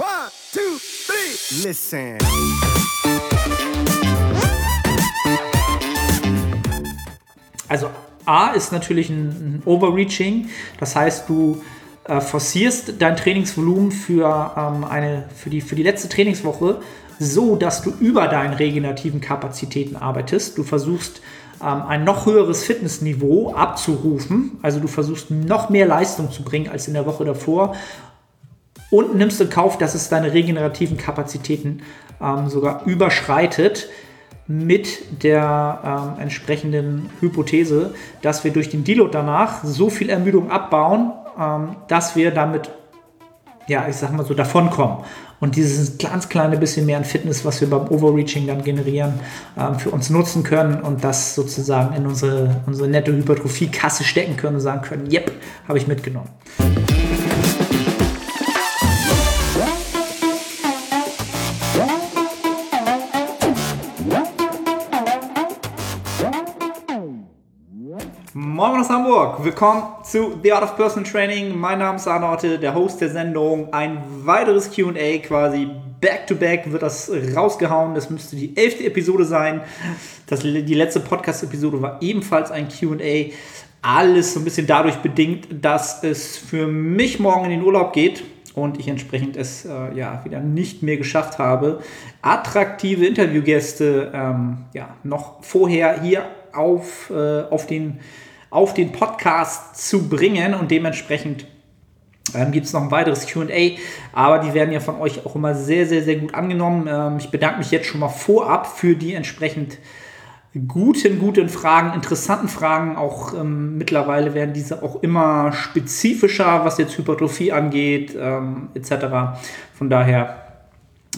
One, two, three. Listen. Also A ist natürlich ein, ein Overreaching. Das heißt, du äh, forcierst dein Trainingsvolumen für, ähm, eine, für, die, für die letzte Trainingswoche so, dass du über deinen regenerativen Kapazitäten arbeitest. Du versuchst ähm, ein noch höheres Fitnessniveau abzurufen. Also du versuchst noch mehr Leistung zu bringen als in der Woche davor und nimmst in Kauf, dass es deine regenerativen Kapazitäten ähm, sogar überschreitet mit der ähm, entsprechenden Hypothese, dass wir durch den Deload danach so viel Ermüdung abbauen, ähm, dass wir damit, ja, ich sag mal so, davonkommen. Und dieses ganz kleine bisschen mehr an Fitness, was wir beim Overreaching dann generieren, ähm, für uns nutzen können und das sozusagen in unsere, unsere nette Hypertrophie-Kasse stecken können und sagen können, yep, habe ich mitgenommen. Moin aus Hamburg, willkommen zu The Art of Personal Training. Mein Name ist Arnotte, der Host der Sendung. Ein weiteres QA, quasi back-to-back -back wird das rausgehauen. Das müsste die elfte Episode sein. Das, die letzte Podcast-Episode war ebenfalls ein QA. Alles so ein bisschen dadurch bedingt, dass es für mich morgen in den Urlaub geht und ich entsprechend es äh, ja wieder nicht mehr geschafft habe, attraktive Interviewgäste ähm, ja, noch vorher hier auf, äh, auf den auf den Podcast zu bringen und dementsprechend ähm, gibt es noch ein weiteres QA, aber die werden ja von euch auch immer sehr, sehr, sehr gut angenommen. Ähm, ich bedanke mich jetzt schon mal vorab für die entsprechend guten, guten Fragen, interessanten Fragen. Auch ähm, mittlerweile werden diese auch immer spezifischer, was jetzt Hypertrophie angeht, ähm, etc. Von daher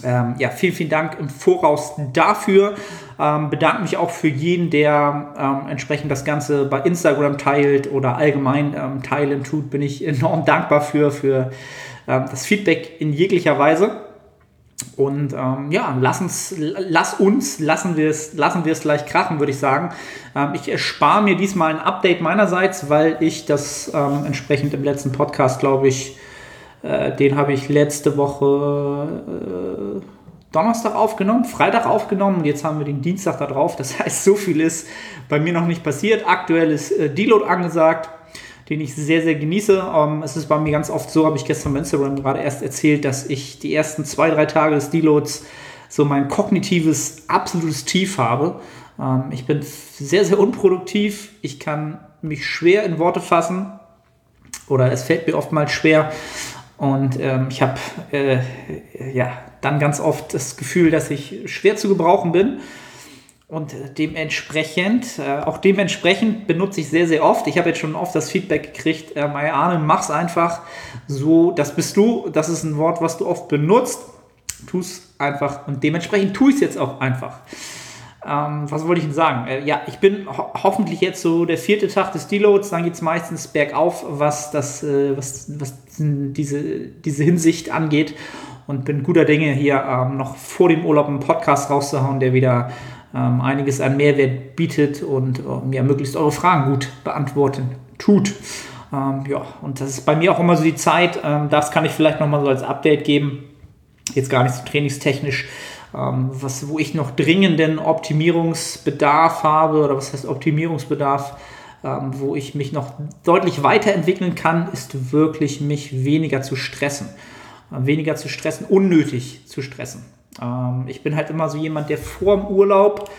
ähm, ja, vielen, vielen Dank im Voraus dafür. Ähm, bedanke mich auch für jeden, der ähm, entsprechend das Ganze bei Instagram teilt oder allgemein ähm, teilen tut. Bin ich enorm dankbar für, für ähm, das Feedback in jeglicher Weise. Und ähm, ja, lass uns, lass uns, lassen wir es, lassen wir es gleich krachen, würde ich sagen. ich erspare mir diesmal ein Update meinerseits, weil ich das entsprechend im letzten Podcast, glaube ich, äh, den habe ich letzte Woche äh, Donnerstag aufgenommen, Freitag aufgenommen und jetzt haben wir den Dienstag da drauf. Das heißt, so viel ist bei mir noch nicht passiert. Aktuell ist äh, Deload angesagt, den ich sehr, sehr genieße. Ähm, es ist bei mir ganz oft so, habe ich gestern bei Instagram gerade erst erzählt, dass ich die ersten zwei, drei Tage des Deloads so mein kognitives absolutes Tief habe. Ähm, ich bin sehr, sehr unproduktiv. Ich kann mich schwer in Worte fassen oder es fällt mir oftmals schwer, und ähm, ich habe äh, ja, dann ganz oft das Gefühl, dass ich schwer zu gebrauchen bin. Und dementsprechend, äh, auch dementsprechend benutze ich sehr, sehr oft. Ich habe jetzt schon oft das Feedback gekriegt, äh, meine Arne, mach's einfach so, das bist du, das ist ein Wort, was du oft benutzt. Tu es einfach und dementsprechend tue ich es jetzt auch einfach. Ähm, was wollte ich denn sagen? Äh, ja, ich bin ho hoffentlich jetzt so der vierte Tag des Deloads, dann geht es meistens bergauf, was, das, äh, was, was diese, diese Hinsicht angeht. Und bin guter Dinge hier ähm, noch vor dem Urlaub einen Podcast rauszuhauen, der wieder ähm, einiges an Mehrwert bietet und ähm, ja, möglichst eure Fragen gut beantworten tut. Ähm, ja, und das ist bei mir auch immer so die Zeit, ähm, das kann ich vielleicht nochmal so als Update geben, jetzt gar nicht so trainingstechnisch, was, wo ich noch dringenden Optimierungsbedarf habe, oder was heißt Optimierungsbedarf, ähm, wo ich mich noch deutlich weiterentwickeln kann, ist wirklich mich weniger zu stressen. Äh, weniger zu stressen, unnötig zu stressen. Ähm, ich bin halt immer so jemand, der vor dem Urlaub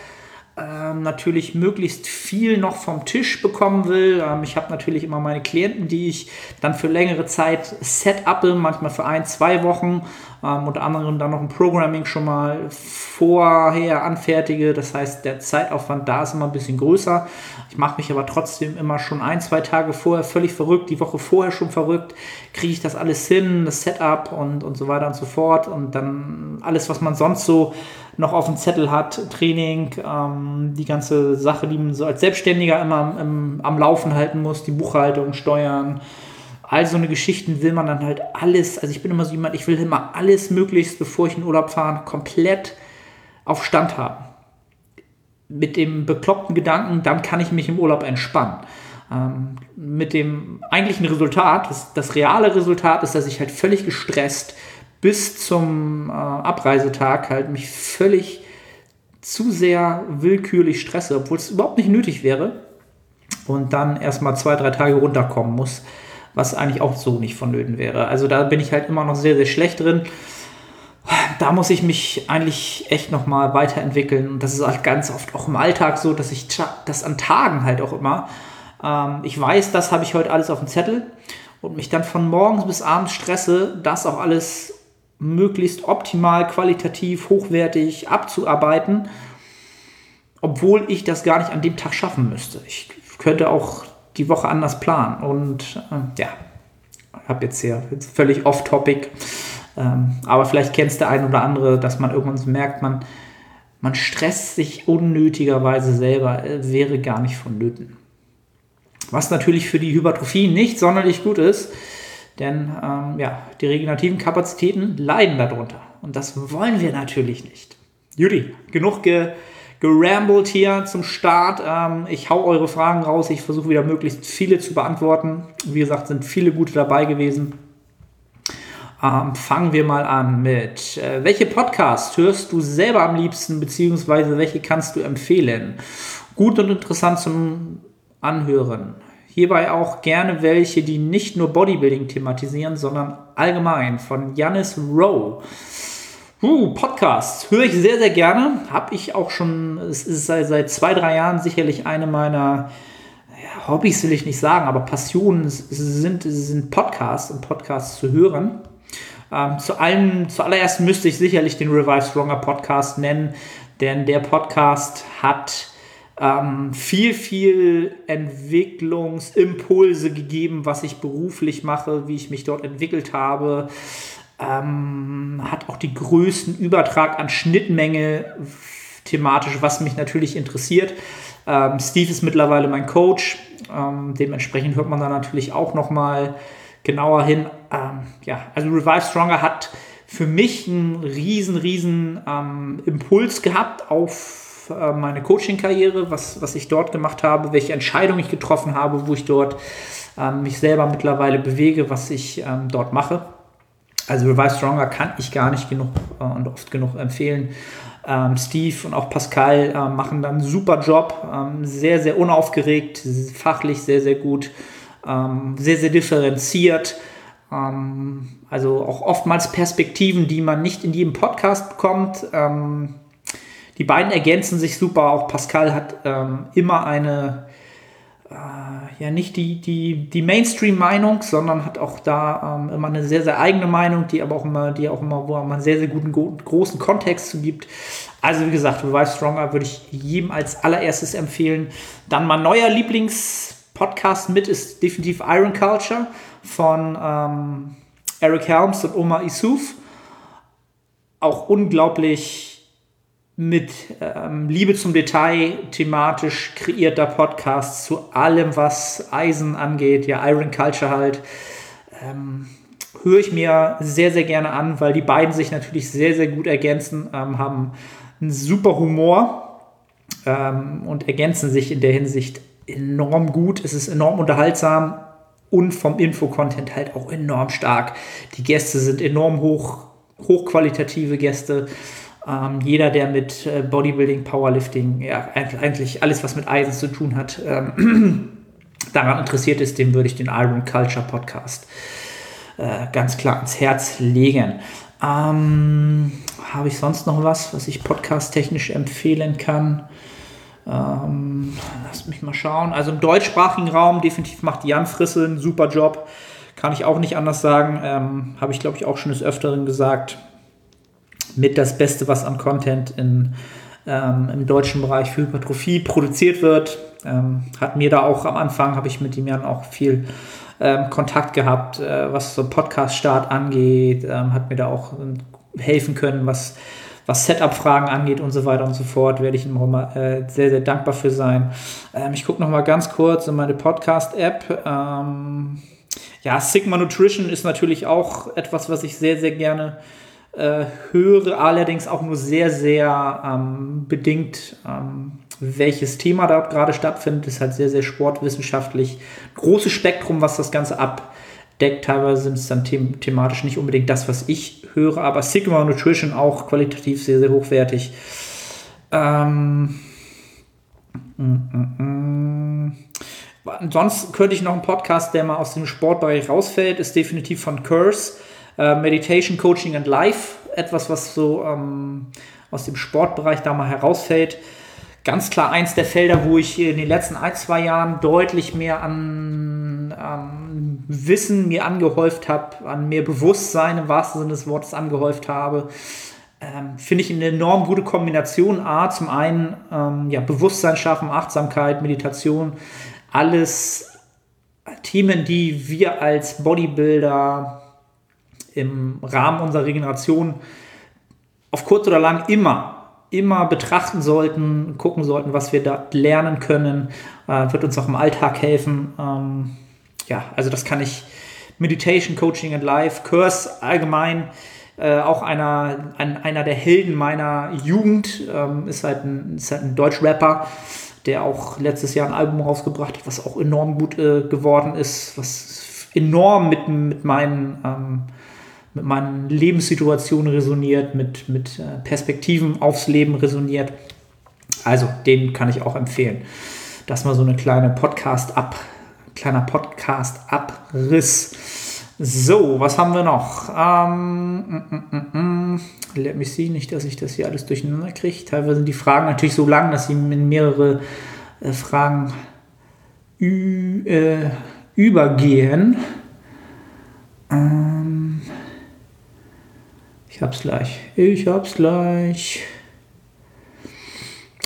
ähm, natürlich möglichst viel noch vom Tisch bekommen will. Ähm, ich habe natürlich immer meine Klienten, die ich dann für längere Zeit set-uppe, manchmal für ein, zwei Wochen, ähm, unter anderem dann noch ein Programming schon mal vorher anfertige. Das heißt, der Zeitaufwand da ist immer ein bisschen größer. Ich mache mich aber trotzdem immer schon ein, zwei Tage vorher völlig verrückt, die Woche vorher schon verrückt. Kriege ich das alles hin, das Setup und, und so weiter und so fort. Und dann alles, was man sonst so noch auf dem Zettel hat, Training, ähm, die ganze Sache, die man so als Selbstständiger immer im, am Laufen halten muss, die Buchhaltung, Steuern, all so eine Geschichten will man dann halt alles, also ich bin immer so jemand, ich will immer alles möglichst, bevor ich in Urlaub fahre, komplett auf Stand haben. Mit dem bekloppten Gedanken, dann kann ich mich im Urlaub entspannen. Ähm, mit dem eigentlichen Resultat, das, das reale Resultat ist, dass ich halt völlig gestresst bis zum äh, Abreisetag halt mich völlig zu sehr willkürlich stresse, obwohl es überhaupt nicht nötig wäre. Und dann erstmal zwei, drei Tage runterkommen muss, was eigentlich auch so nicht vonnöten wäre. Also da bin ich halt immer noch sehr, sehr schlecht drin. Da muss ich mich eigentlich echt nochmal weiterentwickeln. Und das ist halt ganz oft auch im Alltag so, dass ich das an Tagen halt auch immer. Ähm, ich weiß, das habe ich heute alles auf dem Zettel und mich dann von morgens bis abends stresse, das auch alles möglichst optimal, qualitativ, hochwertig abzuarbeiten, obwohl ich das gar nicht an dem Tag schaffen müsste. Ich könnte auch die Woche anders planen. Und äh, ja, habe jetzt hier jetzt völlig off-topic. Ähm, aber vielleicht kennst du ein oder andere, dass man irgendwann so merkt, man, man stresst sich unnötigerweise selber, äh, wäre gar nicht vonnöten. Was natürlich für die Hypertrophie nicht sonderlich gut ist, denn ähm, ja, die regenerativen Kapazitäten leiden darunter. Und das wollen wir natürlich nicht. Judy, genug ge gerambelt hier zum Start. Ähm, ich hau eure Fragen raus. Ich versuche wieder möglichst viele zu beantworten. Wie gesagt, sind viele gute dabei gewesen. Ähm, fangen wir mal an mit, äh, welche Podcasts hörst du selber am liebsten, beziehungsweise welche kannst du empfehlen? Gut und interessant zum Anhören. Hierbei auch gerne welche, die nicht nur Bodybuilding thematisieren, sondern allgemein von Janis Rowe. Uh, Podcast höre ich sehr, sehr gerne. Habe ich auch schon, es ist seit, seit zwei, drei Jahren sicherlich eine meiner ja, Hobbys, will ich nicht sagen, aber Passionen sind, sind Podcasts und Podcasts zu hören. Ähm, zu allem, zuallererst müsste ich sicherlich den Revive Stronger Podcast nennen, denn der Podcast hat ähm, viel, viel Entwicklungsimpulse gegeben, was ich beruflich mache, wie ich mich dort entwickelt habe. Ähm, hat auch die größten Übertrag an Schnittmenge thematisch, was mich natürlich interessiert. Ähm, Steve ist mittlerweile mein Coach. Ähm, dementsprechend hört man da natürlich auch noch mal genauer hin. Ähm, ja, also Revive Stronger hat für mich einen riesen, riesen ähm, Impuls gehabt auf äh, meine Coaching-Karriere, was, was ich dort gemacht habe, welche Entscheidungen ich getroffen habe, wo ich dort ähm, mich selber mittlerweile bewege, was ich dort mache. Also Revive Stronger kann ich gar nicht genug äh, und oft genug empfehlen. Ähm, Steve und auch Pascal äh, machen dann einen super Job, ähm, sehr, sehr unaufgeregt, fachlich sehr, sehr gut, ähm, sehr, sehr differenziert. Ähm, also auch oftmals Perspektiven, die man nicht in jedem Podcast bekommt. Ähm, die beiden ergänzen sich super. Auch Pascal hat ähm, immer eine, ja, nicht die, die, die Mainstream-Meinung, sondern hat auch da ähm, immer eine sehr, sehr eigene Meinung, die aber auch immer, die auch immer, wo man einen sehr, sehr guten, großen Kontext zu gibt. Also, wie gesagt, Revive Stronger würde ich jedem als allererstes empfehlen. Dann mein neuer Lieblingspodcast mit ist definitiv Iron Culture von ähm, Eric Helms und Omar Isuf. Auch unglaublich mit ähm, Liebe zum Detail thematisch kreierter Podcast zu allem, was Eisen angeht, ja, Iron Culture halt. Ähm, höre ich mir sehr, sehr gerne an, weil die beiden sich natürlich sehr, sehr gut ergänzen, ähm, haben einen super Humor ähm, und ergänzen sich in der Hinsicht enorm gut. Es ist enorm unterhaltsam und vom Infocontent halt auch enorm stark. Die Gäste sind enorm hoch, hochqualitative Gäste. Ähm, jeder, der mit äh, Bodybuilding, Powerlifting, ja, eigentlich alles, was mit Eisen zu tun hat, ähm, daran interessiert ist, dem würde ich den Iron Culture Podcast äh, ganz klar ins Herz legen. Ähm, Habe ich sonst noch was, was ich podcast-technisch empfehlen kann? Ähm, lasst mich mal schauen. Also im deutschsprachigen Raum definitiv macht Jan Frisse einen super Job. Kann ich auch nicht anders sagen. Ähm, Habe ich, glaube ich, auch schon des Öfteren gesagt mit das Beste, was an Content in, ähm, im deutschen Bereich für Hypertrophie produziert wird. Ähm, hat mir da auch am Anfang, habe ich mit ihm ja auch viel ähm, Kontakt gehabt, äh, was so Podcast-Start angeht, ähm, hat mir da auch äh, helfen können, was, was Setup-Fragen angeht und so weiter und so fort, werde ich ihm auch mal äh, sehr, sehr dankbar für sein. Ähm, ich gucke noch mal ganz kurz in meine Podcast-App. Ähm, ja, Sigma Nutrition ist natürlich auch etwas, was ich sehr, sehr gerne äh, höre allerdings auch nur sehr, sehr ähm, bedingt, ähm, welches Thema da gerade stattfindet. Ist halt sehr, sehr sportwissenschaftlich. Großes Spektrum, was das Ganze deckt. Teilweise sind es dann them thematisch nicht unbedingt das, was ich höre, aber Sigma Nutrition auch qualitativ sehr, sehr hochwertig. Ähm, mm, mm, mm. Sonst könnte ich noch einen Podcast, der mal aus dem Sportbereich rausfällt, ist definitiv von Curse, äh, Meditation, Coaching and Life. Etwas, was so ähm, aus dem Sportbereich da mal herausfällt. Ganz klar eins der Felder, wo ich in den letzten ein, zwei Jahren deutlich mehr an, an Wissen mir angehäuft habe, an mehr Bewusstsein im wahrsten Sinne des Wortes angehäuft habe. Ähm, Finde ich eine enorm gute Kombination. A, zum einen ähm, ja, Bewusstsein schaffen, Achtsamkeit, Meditation, alles Themen, die wir als Bodybuilder im Rahmen unserer Regeneration auf kurz oder lang immer, immer betrachten sollten, gucken sollten, was wir da lernen können, äh, wird uns auch im Alltag helfen. Ähm, ja, also das kann ich Meditation, Coaching and Life, Curse allgemein, äh, auch einer, ein, einer der Helden meiner Jugend, ähm, ist, halt ein, halt ein Deutsch-Rapper, der auch letztes Jahr ein Album rausgebracht hat, was auch enorm gut äh, geworden ist, was enorm mit, mit meinen ähm, mit meinen Lebenssituationen resoniert, mit, mit äh, Perspektiven aufs Leben resoniert. Also, den kann ich auch empfehlen. Das mal so eine kleine Podcast-Ab, kleiner Podcast-Abriss. So, was haben wir noch? Ähm, mm, mm, mm, mm. let me see, nicht, dass ich das hier alles durcheinander kriege. Teilweise sind die Fragen natürlich so lang, dass sie in mehrere äh, Fragen ü, äh, übergehen. Ähm, ich hab's gleich. Ich hab's gleich.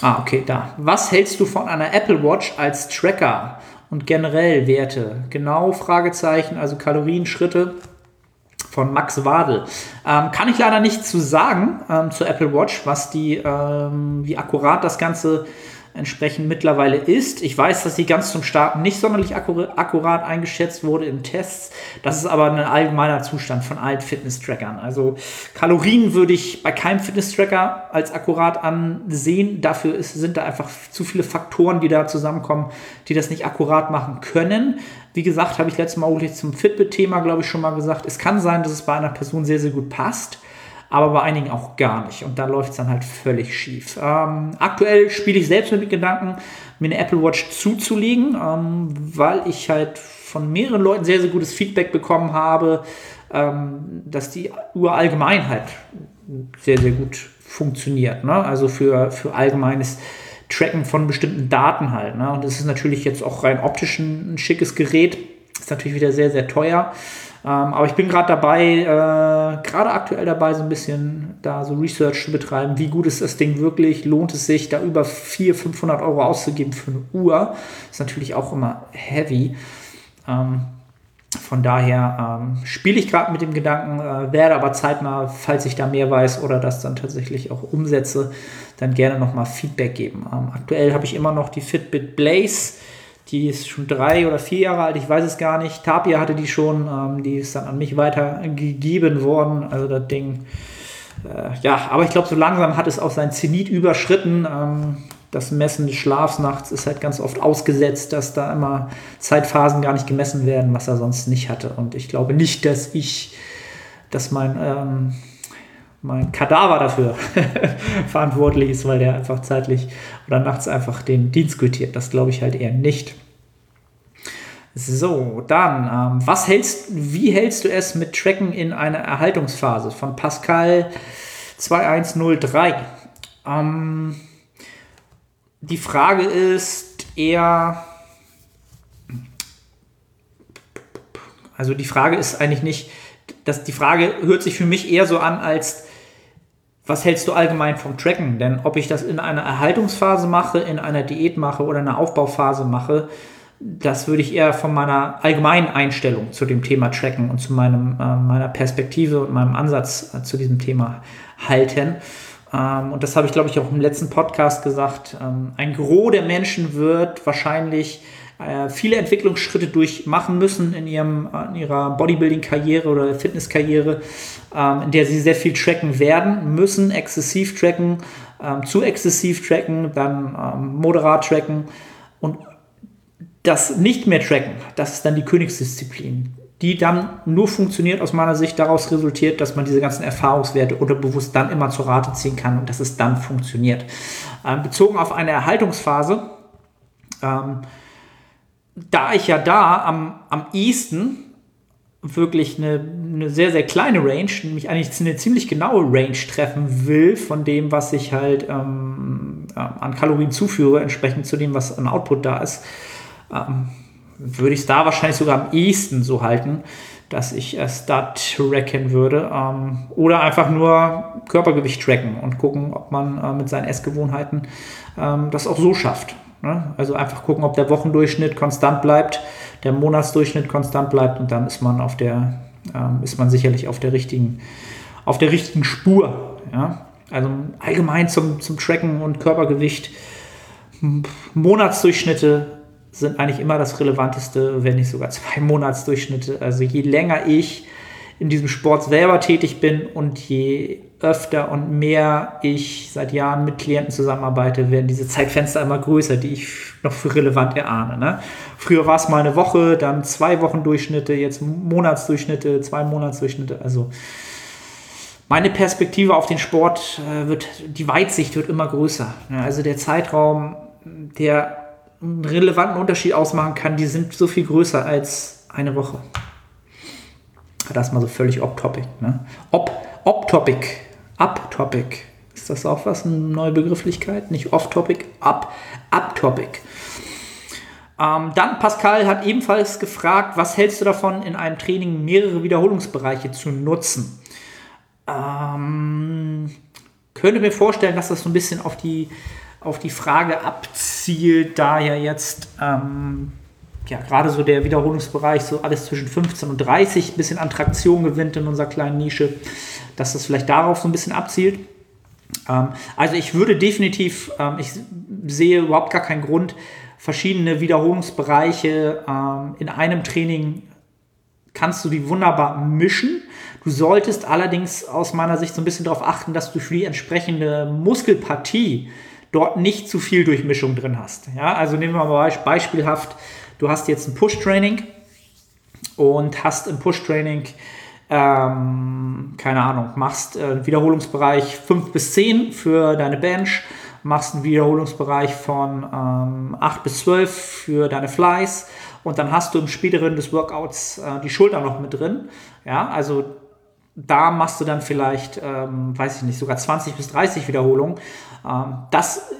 Ah, okay, da. Was hältst du von einer Apple Watch als Tracker? und generell Werte. Genau, Fragezeichen, also Kalorien, Schritte von Max Wadel. Ähm, kann ich leider nicht zu sagen ähm, zur Apple Watch, was die, ähm, wie akkurat das Ganze entsprechend mittlerweile ist. Ich weiß, dass sie ganz zum Starten nicht sonderlich akkurat eingeschätzt wurde in Tests. Das ist aber ein allgemeiner Zustand von allen Fitness-Trackern. Also Kalorien würde ich bei keinem Fitness-Tracker als akkurat ansehen. Dafür ist, sind da einfach zu viele Faktoren, die da zusammenkommen, die das nicht akkurat machen können. Wie gesagt, habe ich letztes Mal auch zum Fitbit-Thema, glaube ich, schon mal gesagt. Es kann sein, dass es bei einer Person sehr, sehr gut passt aber bei einigen auch gar nicht. Und da läuft es dann halt völlig schief. Ähm, aktuell spiele ich selbst mit Gedanken, mir eine Apple Watch zuzulegen, ähm, weil ich halt von mehreren Leuten sehr, sehr gutes Feedback bekommen habe, ähm, dass die Uhr allgemein halt sehr, sehr gut funktioniert. Ne? Also für, für allgemeines Tracken von bestimmten Daten halt. Ne? Und das ist natürlich jetzt auch rein optisch ein, ein schickes Gerät. Ist natürlich wieder sehr, sehr teuer. Ähm, aber ich bin gerade dabei, äh, gerade aktuell dabei, so ein bisschen da so Research zu betreiben. Wie gut ist das Ding wirklich? Lohnt es sich, da über 400, 500 Euro auszugeben für eine Uhr? Ist natürlich auch immer heavy. Ähm, von daher ähm, spiele ich gerade mit dem Gedanken, äh, werde aber zeitnah, falls ich da mehr weiß oder das dann tatsächlich auch umsetze, dann gerne nochmal Feedback geben. Aktuell habe ich immer noch die Fitbit Blaze die ist schon drei oder vier Jahre alt, ich weiß es gar nicht. Tapia hatte die schon, ähm, die ist dann an mich weitergegeben worden. Also das Ding, äh, ja, aber ich glaube, so langsam hat es auch sein Zenit überschritten. Ähm, das Messen des Schlafs nachts ist halt ganz oft ausgesetzt, dass da immer Zeitphasen gar nicht gemessen werden, was er sonst nicht hatte. Und ich glaube nicht, dass ich, dass mein, ähm, mein Kadaver dafür verantwortlich ist, weil der einfach zeitlich oder nachts einfach den Dienst quittiert. Das glaube ich halt eher nicht. So, dann, ähm, was hältst, wie hältst du es mit Tracken in einer Erhaltungsphase von Pascal 2103? Ähm, die Frage ist eher, also die Frage ist eigentlich nicht, dass die Frage hört sich für mich eher so an als was hältst du allgemein vom Tracken? Denn ob ich das in einer Erhaltungsphase mache, in einer Diät mache oder in einer Aufbauphase mache, das würde ich eher von meiner allgemeinen Einstellung zu dem Thema Tracken und zu meinem, äh, meiner Perspektive und meinem Ansatz äh, zu diesem Thema halten. Ähm, und das habe ich, glaube ich, auch im letzten Podcast gesagt. Ähm, ein Gros der Menschen wird wahrscheinlich äh, viele Entwicklungsschritte durchmachen müssen in, ihrem, in ihrer Bodybuilding-Karriere oder Fitness-Karriere, ähm, in der sie sehr viel tracken werden müssen, exzessiv tracken, ähm, zu exzessiv tracken, dann ähm, moderat tracken und das nicht mehr tracken, das ist dann die Königsdisziplin. die dann nur funktioniert aus meiner Sicht daraus resultiert, dass man diese ganzen Erfahrungswerte unterbewusst dann immer zur Rate ziehen kann und dass es dann funktioniert. Ähm, bezogen auf eine Erhaltungsphase, ähm, da ich ja da am, am ehesten wirklich eine, eine sehr, sehr kleine Range, nämlich eigentlich eine ziemlich genaue Range treffen will von dem, was ich halt ähm, an Kalorien zuführe, entsprechend zu dem, was an Output da ist, ähm, würde ich es da wahrscheinlich sogar am ehesten so halten, dass ich es da tracken würde. Ähm, oder einfach nur Körpergewicht tracken und gucken, ob man äh, mit seinen Essgewohnheiten ähm, das auch so schafft. Ne? Also einfach gucken, ob der Wochendurchschnitt konstant bleibt, der Monatsdurchschnitt konstant bleibt und dann ist man auf der, ähm, ist man sicherlich auf der richtigen, auf der richtigen Spur. Ja? Also allgemein zum, zum Tracken und Körpergewicht. Monatsdurchschnitte sind eigentlich immer das Relevanteste, wenn nicht sogar zwei Monatsdurchschnitte. Also je länger ich in diesem Sport selber tätig bin und je öfter und mehr ich seit Jahren mit Klienten zusammenarbeite, werden diese Zeitfenster immer größer, die ich noch für relevant erahne. Ne? Früher war es mal eine Woche, dann zwei Wochen Durchschnitte, jetzt Monatsdurchschnitte, zwei Monatsdurchschnitte. Also meine Perspektive auf den Sport äh, wird, die Weitsicht wird immer größer. Ne? Also der Zeitraum, der einen relevanten Unterschied ausmachen kann, die sind so viel größer als eine Woche. Das mal so völlig off-topic. Ne? Op-topic. Up-topic. Ist das auch was? Eine neue Begrifflichkeit? Nicht off-topic, up, up-topic. Ähm, dann Pascal hat ebenfalls gefragt, was hältst du davon, in einem Training mehrere Wiederholungsbereiche zu nutzen? Ähm, könnte mir vorstellen, dass das so ein bisschen auf die, auf die Frage abzielt, da ja jetzt ähm, ja, gerade so der Wiederholungsbereich, so alles zwischen 15 und 30, ein bisschen an Traktion gewinnt in unserer kleinen Nische, dass das vielleicht darauf so ein bisschen abzielt. Ähm, also ich würde definitiv, ähm, ich sehe überhaupt gar keinen Grund, verschiedene Wiederholungsbereiche ähm, in einem Training kannst du die wunderbar mischen. Du solltest allerdings aus meiner Sicht so ein bisschen darauf achten, dass du für die entsprechende Muskelpartie dort nicht zu viel Durchmischung drin hast. Ja, also nehmen wir mal beispielhaft du hast jetzt ein Push-Training und hast im Push-Training, ähm, keine Ahnung, machst äh, einen Wiederholungsbereich 5 bis 10 für deine Bench, machst einen Wiederholungsbereich von ähm, 8 bis 12 für deine Flies und dann hast du im späteren des Workouts äh, die Schulter noch mit drin. Ja, also da machst du dann vielleicht, ähm, weiß ich nicht, sogar 20 bis 30 Wiederholungen. Ähm, das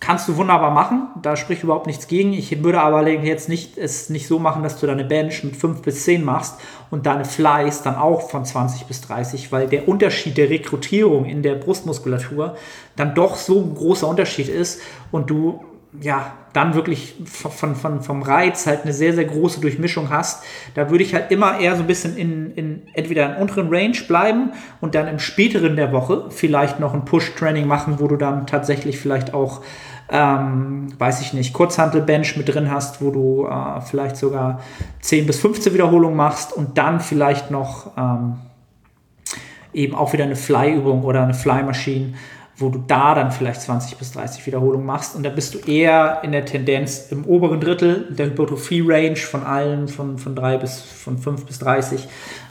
kannst du wunderbar machen, da spricht überhaupt nichts gegen. Ich würde aber jetzt nicht, es nicht so machen, dass du deine Bench mit 5 bis 10 machst und deine Flies dann auch von 20 bis 30, weil der Unterschied der Rekrutierung in der Brustmuskulatur dann doch so ein großer Unterschied ist und du ja, dann wirklich von, von, vom Reiz halt eine sehr, sehr große Durchmischung hast, da würde ich halt immer eher so ein bisschen in, in entweder in unteren Range bleiben und dann im späteren der Woche vielleicht noch ein Push-Training machen, wo du dann tatsächlich vielleicht auch, ähm, weiß ich nicht, Kurzhantel-Bench mit drin hast, wo du äh, vielleicht sogar 10 bis 15 Wiederholungen machst und dann vielleicht noch ähm, eben auch wieder eine Fly-Übung oder eine Fly-Maschine wo du da dann vielleicht 20 bis 30 Wiederholungen machst. Und da bist du eher in der Tendenz im oberen Drittel der Hypertrophie-Range von allen von, von 3 bis von 5 bis 30.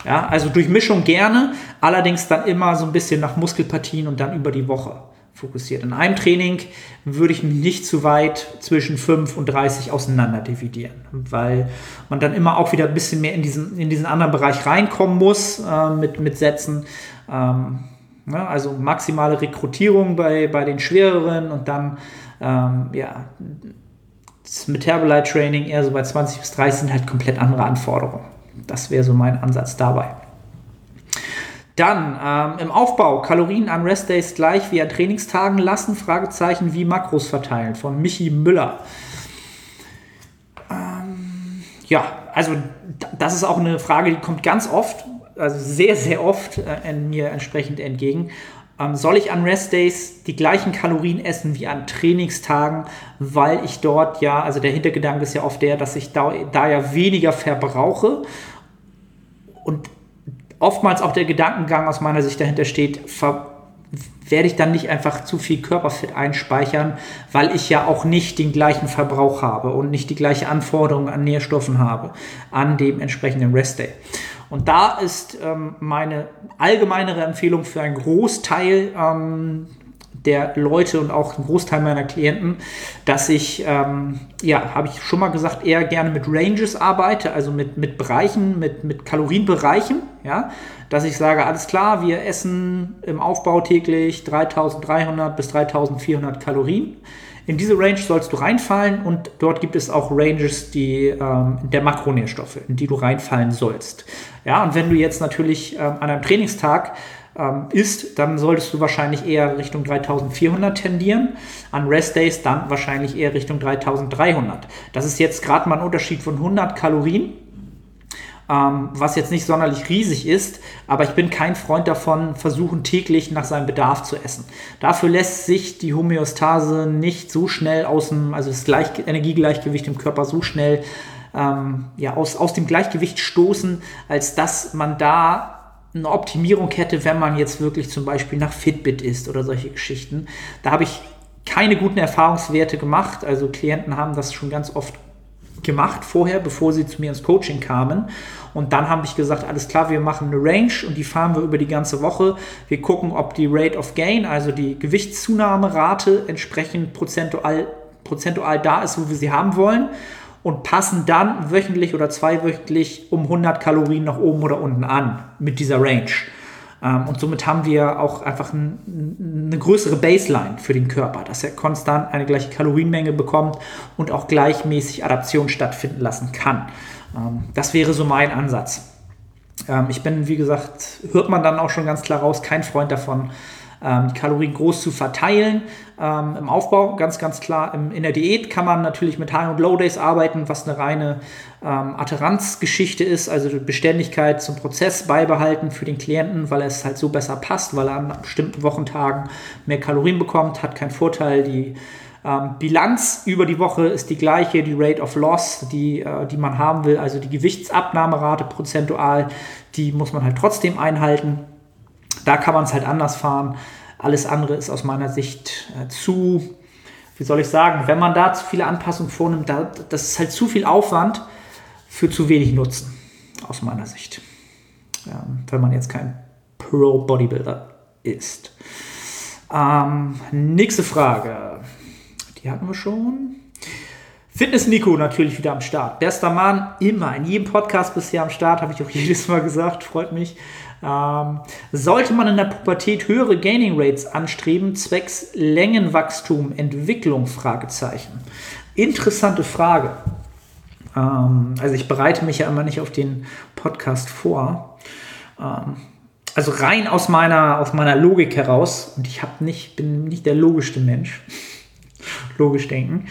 Ja, also Durchmischung gerne, allerdings dann immer so ein bisschen nach Muskelpartien und dann über die Woche fokussiert. In einem Training würde ich mich nicht zu weit zwischen 5 und 30 auseinander dividieren, weil man dann immer auch wieder ein bisschen mehr in diesen, in diesen anderen Bereich reinkommen muss äh, mit, mit Sätzen. Ähm, Ne? Also maximale Rekrutierung bei, bei den schwereren und dann ähm, ja, das Metabolite Training eher so bei 20 bis 30 sind halt komplett andere Anforderungen. Das wäre so mein Ansatz dabei. Dann ähm, im Aufbau Kalorien an Restdays gleich wie an Trainingstagen lassen, Fragezeichen wie Makros verteilen von Michi Müller. Ähm, ja, also das ist auch eine Frage, die kommt ganz oft also sehr, sehr oft äh, mir entsprechend entgegen. Ähm, soll ich an Restdays die gleichen Kalorien essen wie an Trainingstagen, weil ich dort ja, also der Hintergedanke ist ja oft der, dass ich da, da ja weniger verbrauche und oftmals auch der Gedankengang aus meiner Sicht dahinter steht, ver werde ich dann nicht einfach zu viel Körperfett einspeichern, weil ich ja auch nicht den gleichen Verbrauch habe und nicht die gleiche Anforderung an Nährstoffen habe an dem entsprechenden Restday. Und da ist ähm, meine allgemeinere Empfehlung für einen Großteil ähm, der Leute und auch einen Großteil meiner Klienten, dass ich, ähm, ja, habe ich schon mal gesagt, eher gerne mit Ranges arbeite, also mit, mit Bereichen, mit, mit Kalorienbereichen, ja, dass ich sage, alles klar, wir essen im Aufbau täglich 3300 bis 3400 Kalorien. In diese Range sollst du reinfallen und dort gibt es auch Ranges die, ähm, der Makronährstoffe, in die du reinfallen sollst. Ja, und wenn du jetzt natürlich ähm, an einem Trainingstag ähm, isst, dann solltest du wahrscheinlich eher Richtung 3400 tendieren. An Rest Days dann wahrscheinlich eher Richtung 3300. Das ist jetzt gerade mal ein Unterschied von 100 Kalorien ähm, was jetzt nicht sonderlich riesig ist, aber ich bin kein Freund davon, versuchen täglich nach seinem Bedarf zu essen. Dafür lässt sich die Homöostase nicht so schnell aus dem, also das Gleich Energiegleichgewicht im Körper so schnell ähm, ja, aus, aus dem Gleichgewicht stoßen, als dass man da eine Optimierung hätte, wenn man jetzt wirklich zum Beispiel nach Fitbit ist oder solche Geschichten. Da habe ich keine guten Erfahrungswerte gemacht. Also Klienten haben das schon ganz oft gemacht vorher, bevor sie zu mir ins Coaching kamen. Und dann habe ich gesagt, alles klar, wir machen eine Range und die fahren wir über die ganze Woche. Wir gucken, ob die Rate of Gain, also die Gewichtszunahmerate, entsprechend prozentual, prozentual da ist, wo wir sie haben wollen. Und passen dann wöchentlich oder zweiwöchentlich um 100 Kalorien nach oben oder unten an mit dieser Range. Ähm, und somit haben wir auch einfach ein, eine größere Baseline für den Körper, dass er konstant eine gleiche Kalorienmenge bekommt und auch gleichmäßig Adaption stattfinden lassen kann. Ähm, das wäre so mein Ansatz. Ähm, ich bin, wie gesagt, hört man dann auch schon ganz klar raus, kein Freund davon, die Kalorien groß zu verteilen. Ähm, Im Aufbau ganz, ganz klar. In der Diät kann man natürlich mit High- und Low-Days arbeiten, was eine reine ähm, Adheranzgeschichte ist, also Beständigkeit zum Prozess beibehalten für den Klienten, weil es halt so besser passt, weil er an bestimmten Wochentagen mehr Kalorien bekommt, hat keinen Vorteil. Die ähm, Bilanz über die Woche ist die gleiche, die Rate of Loss, die, äh, die man haben will, also die Gewichtsabnahmerate prozentual, die muss man halt trotzdem einhalten. Da kann man es halt anders fahren. Alles andere ist aus meiner Sicht äh, zu, wie soll ich sagen, wenn man da zu viele Anpassungen vornimmt, da, das ist halt zu viel Aufwand für zu wenig Nutzen, aus meiner Sicht. Ja, wenn man jetzt kein Pro-Bodybuilder ist. Ähm, nächste Frage. Die hatten wir schon. Fitness Nico natürlich wieder am Start. Bester Mann, immer. In jedem Podcast bisher am Start, habe ich auch jedes Mal gesagt. Freut mich. Ähm, sollte man in der Pubertät höhere Gaining Rates anstreben, zwecks Längenwachstum, Entwicklung? Fragezeichen. Interessante Frage. Ähm, also ich bereite mich ja immer nicht auf den Podcast vor. Ähm, also rein aus meiner, aus meiner Logik heraus, und ich nicht, bin nicht der logischste Mensch, logisch denken,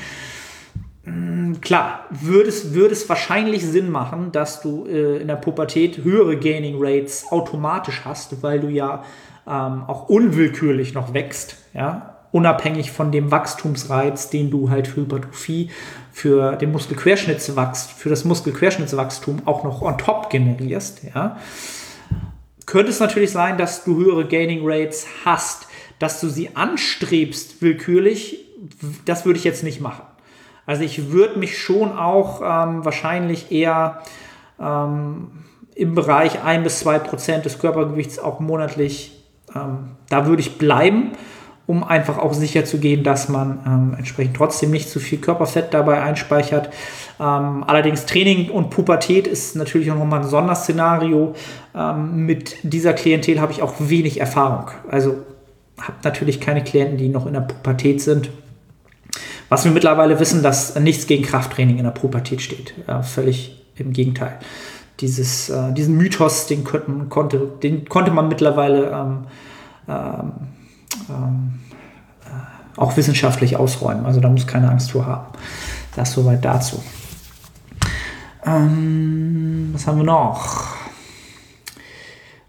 Klar, würde es, würde es wahrscheinlich Sinn machen, dass du äh, in der Pubertät höhere Gaining Rates automatisch hast, weil du ja ähm, auch unwillkürlich noch wächst, ja, unabhängig von dem Wachstumsreiz, den du halt für Hypertrophie, für den Muskelquerschnittswachstum, für das Muskelquerschnittswachstum auch noch on top generierst, ja. Könnte es natürlich sein, dass du höhere Gaining Rates hast, dass du sie anstrebst willkürlich, das würde ich jetzt nicht machen. Also ich würde mich schon auch ähm, wahrscheinlich eher ähm, im Bereich 1 bis 2 Prozent des Körpergewichts auch monatlich, ähm, da würde ich bleiben, um einfach auch sicher zu gehen, dass man ähm, entsprechend trotzdem nicht zu viel Körperfett dabei einspeichert. Ähm, allerdings Training und Pubertät ist natürlich auch nochmal ein Sonderszenario. Ähm, mit dieser Klientel habe ich auch wenig Erfahrung. Also habe natürlich keine Klienten, die noch in der Pubertät sind was wir mittlerweile wissen, dass nichts gegen Krafttraining in der Pubertät steht. Ja, völlig im Gegenteil. Dieses, äh, diesen Mythos, den, könnten, konnte, den konnte man mittlerweile ähm, ähm, ähm, äh, auch wissenschaftlich ausräumen. Also da muss keine Angst vor haben. Das soweit dazu. Ähm, was haben wir noch?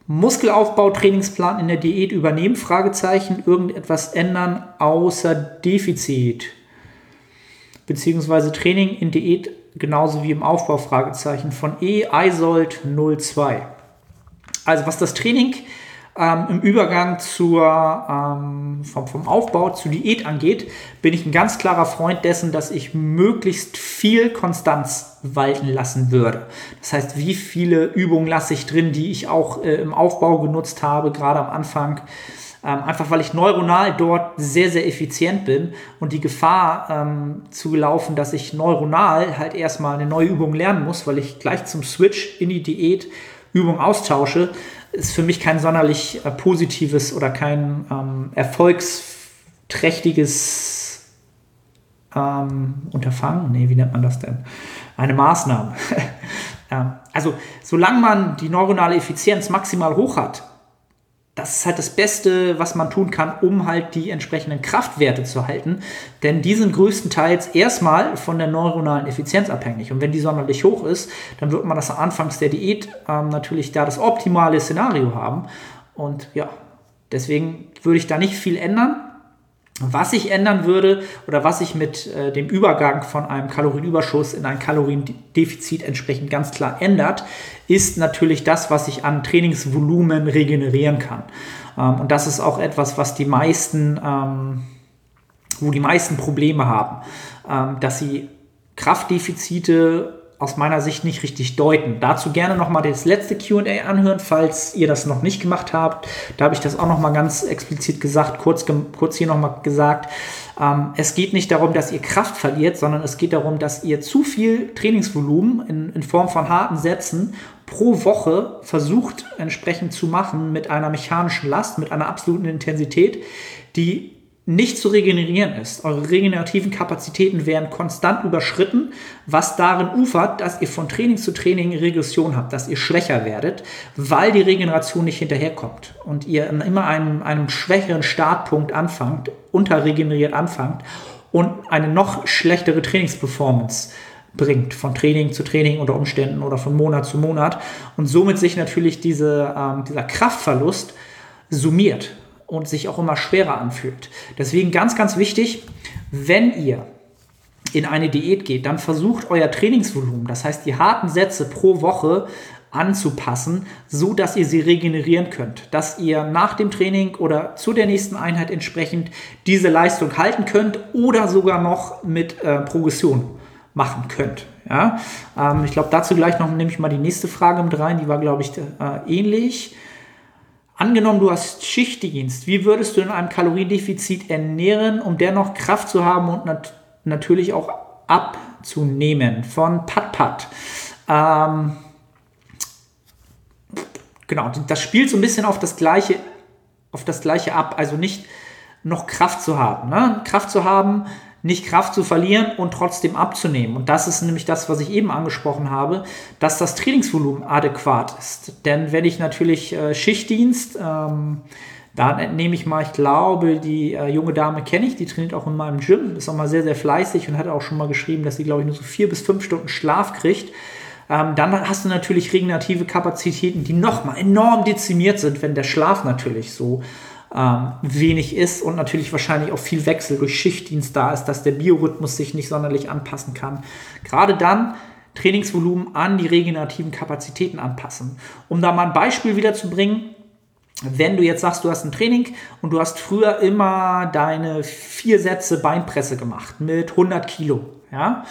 Muskelaufbau, Trainingsplan in der Diät übernehmen? Fragezeichen. Irgendetwas ändern außer Defizit beziehungsweise Training in Diät genauso wie im Aufbau Fragezeichen von E. Eisold 02. Also was das Training ähm, im Übergang zur, ähm, vom, vom Aufbau zur Diät angeht, bin ich ein ganz klarer Freund dessen, dass ich möglichst viel Konstanz walten lassen würde. Das heißt, wie viele Übungen lasse ich drin, die ich auch äh, im Aufbau genutzt habe, gerade am Anfang. Ähm, einfach weil ich neuronal dort sehr, sehr effizient bin und die Gefahr ähm, zu laufen, dass ich neuronal halt erstmal eine neue Übung lernen muss, weil ich gleich zum Switch in die Diät Übung austausche, ist für mich kein sonderlich äh, positives oder kein ähm, erfolgsträchtiges ähm, Unterfangen. Nee, wie nennt man das denn? Eine Maßnahme. ja. Also, solange man die neuronale Effizienz maximal hoch hat, das ist halt das Beste, was man tun kann, um halt die entsprechenden Kraftwerte zu halten. Denn die sind größtenteils erstmal von der neuronalen Effizienz abhängig. Und wenn die sonderlich hoch ist, dann wird man das anfangs der Diät ähm, natürlich da das optimale Szenario haben. Und ja, deswegen würde ich da nicht viel ändern. Was ich ändern würde oder was sich mit äh, dem Übergang von einem Kalorienüberschuss in ein Kaloriendefizit entsprechend ganz klar ändert, ist natürlich das, was ich an Trainingsvolumen regenerieren kann. Ähm, und das ist auch etwas, was die meisten, ähm, wo die meisten Probleme haben, ähm, dass sie Kraftdefizite aus meiner Sicht nicht richtig deuten. Dazu gerne nochmal das letzte QA anhören, falls ihr das noch nicht gemacht habt. Da habe ich das auch nochmal ganz explizit gesagt, kurz, kurz hier nochmal gesagt. Ähm, es geht nicht darum, dass ihr Kraft verliert, sondern es geht darum, dass ihr zu viel Trainingsvolumen in, in Form von harten Sätzen pro Woche versucht entsprechend zu machen mit einer mechanischen Last, mit einer absoluten Intensität, die nicht zu regenerieren ist. Eure regenerativen Kapazitäten werden konstant überschritten, was darin ufert, dass ihr von Training zu Training Regression habt, dass ihr schwächer werdet, weil die Regeneration nicht hinterherkommt und ihr immer einem, einem schwächeren Startpunkt anfangt, unterregeneriert anfangt und eine noch schlechtere Trainingsperformance bringt, von Training zu Training unter Umständen oder von Monat zu Monat und somit sich natürlich diese, ähm, dieser Kraftverlust summiert und sich auch immer schwerer anfühlt. Deswegen ganz, ganz wichtig, wenn ihr in eine Diät geht, dann versucht euer Trainingsvolumen, das heißt die harten Sätze pro Woche anzupassen, so dass ihr sie regenerieren könnt, dass ihr nach dem Training oder zu der nächsten Einheit entsprechend diese Leistung halten könnt oder sogar noch mit äh, Progression machen könnt. Ja? Ähm, ich glaube, dazu gleich noch nehme ich mal die nächste Frage mit rein, die war, glaube ich, äh, ähnlich. Angenommen, du hast Schichtdienst, wie würdest du in einem Kaloriendefizit ernähren, um dennoch Kraft zu haben und nat natürlich auch abzunehmen? Von Pat Pat. Ähm, genau, das spielt so ein bisschen auf das gleiche, auf das gleiche ab. Also nicht noch Kraft zu haben. Ne? Kraft zu haben, nicht Kraft zu verlieren und trotzdem abzunehmen. Und das ist nämlich das, was ich eben angesprochen habe, dass das Trainingsvolumen adäquat ist. Denn wenn ich natürlich äh, Schichtdienst, ähm, da nehme ich mal, ich glaube, die äh, junge Dame kenne ich, die trainiert auch in meinem Gym, ist auch mal sehr, sehr fleißig und hat auch schon mal geschrieben, dass sie, glaube ich, nur so vier bis fünf Stunden Schlaf kriegt. Ähm, dann hast du natürlich regenerative Kapazitäten, die nochmal enorm dezimiert sind, wenn der Schlaf natürlich so ähm, wenig ist und natürlich wahrscheinlich auch viel Wechsel durch Schichtdienst da ist, dass der Biorhythmus sich nicht sonderlich anpassen kann. Gerade dann Trainingsvolumen an die regenerativen Kapazitäten anpassen. Um da mal ein Beispiel wieder zu bringen, wenn du jetzt sagst, du hast ein Training und du hast früher immer deine vier Sätze Beinpresse gemacht mit 100 Kilo, ja,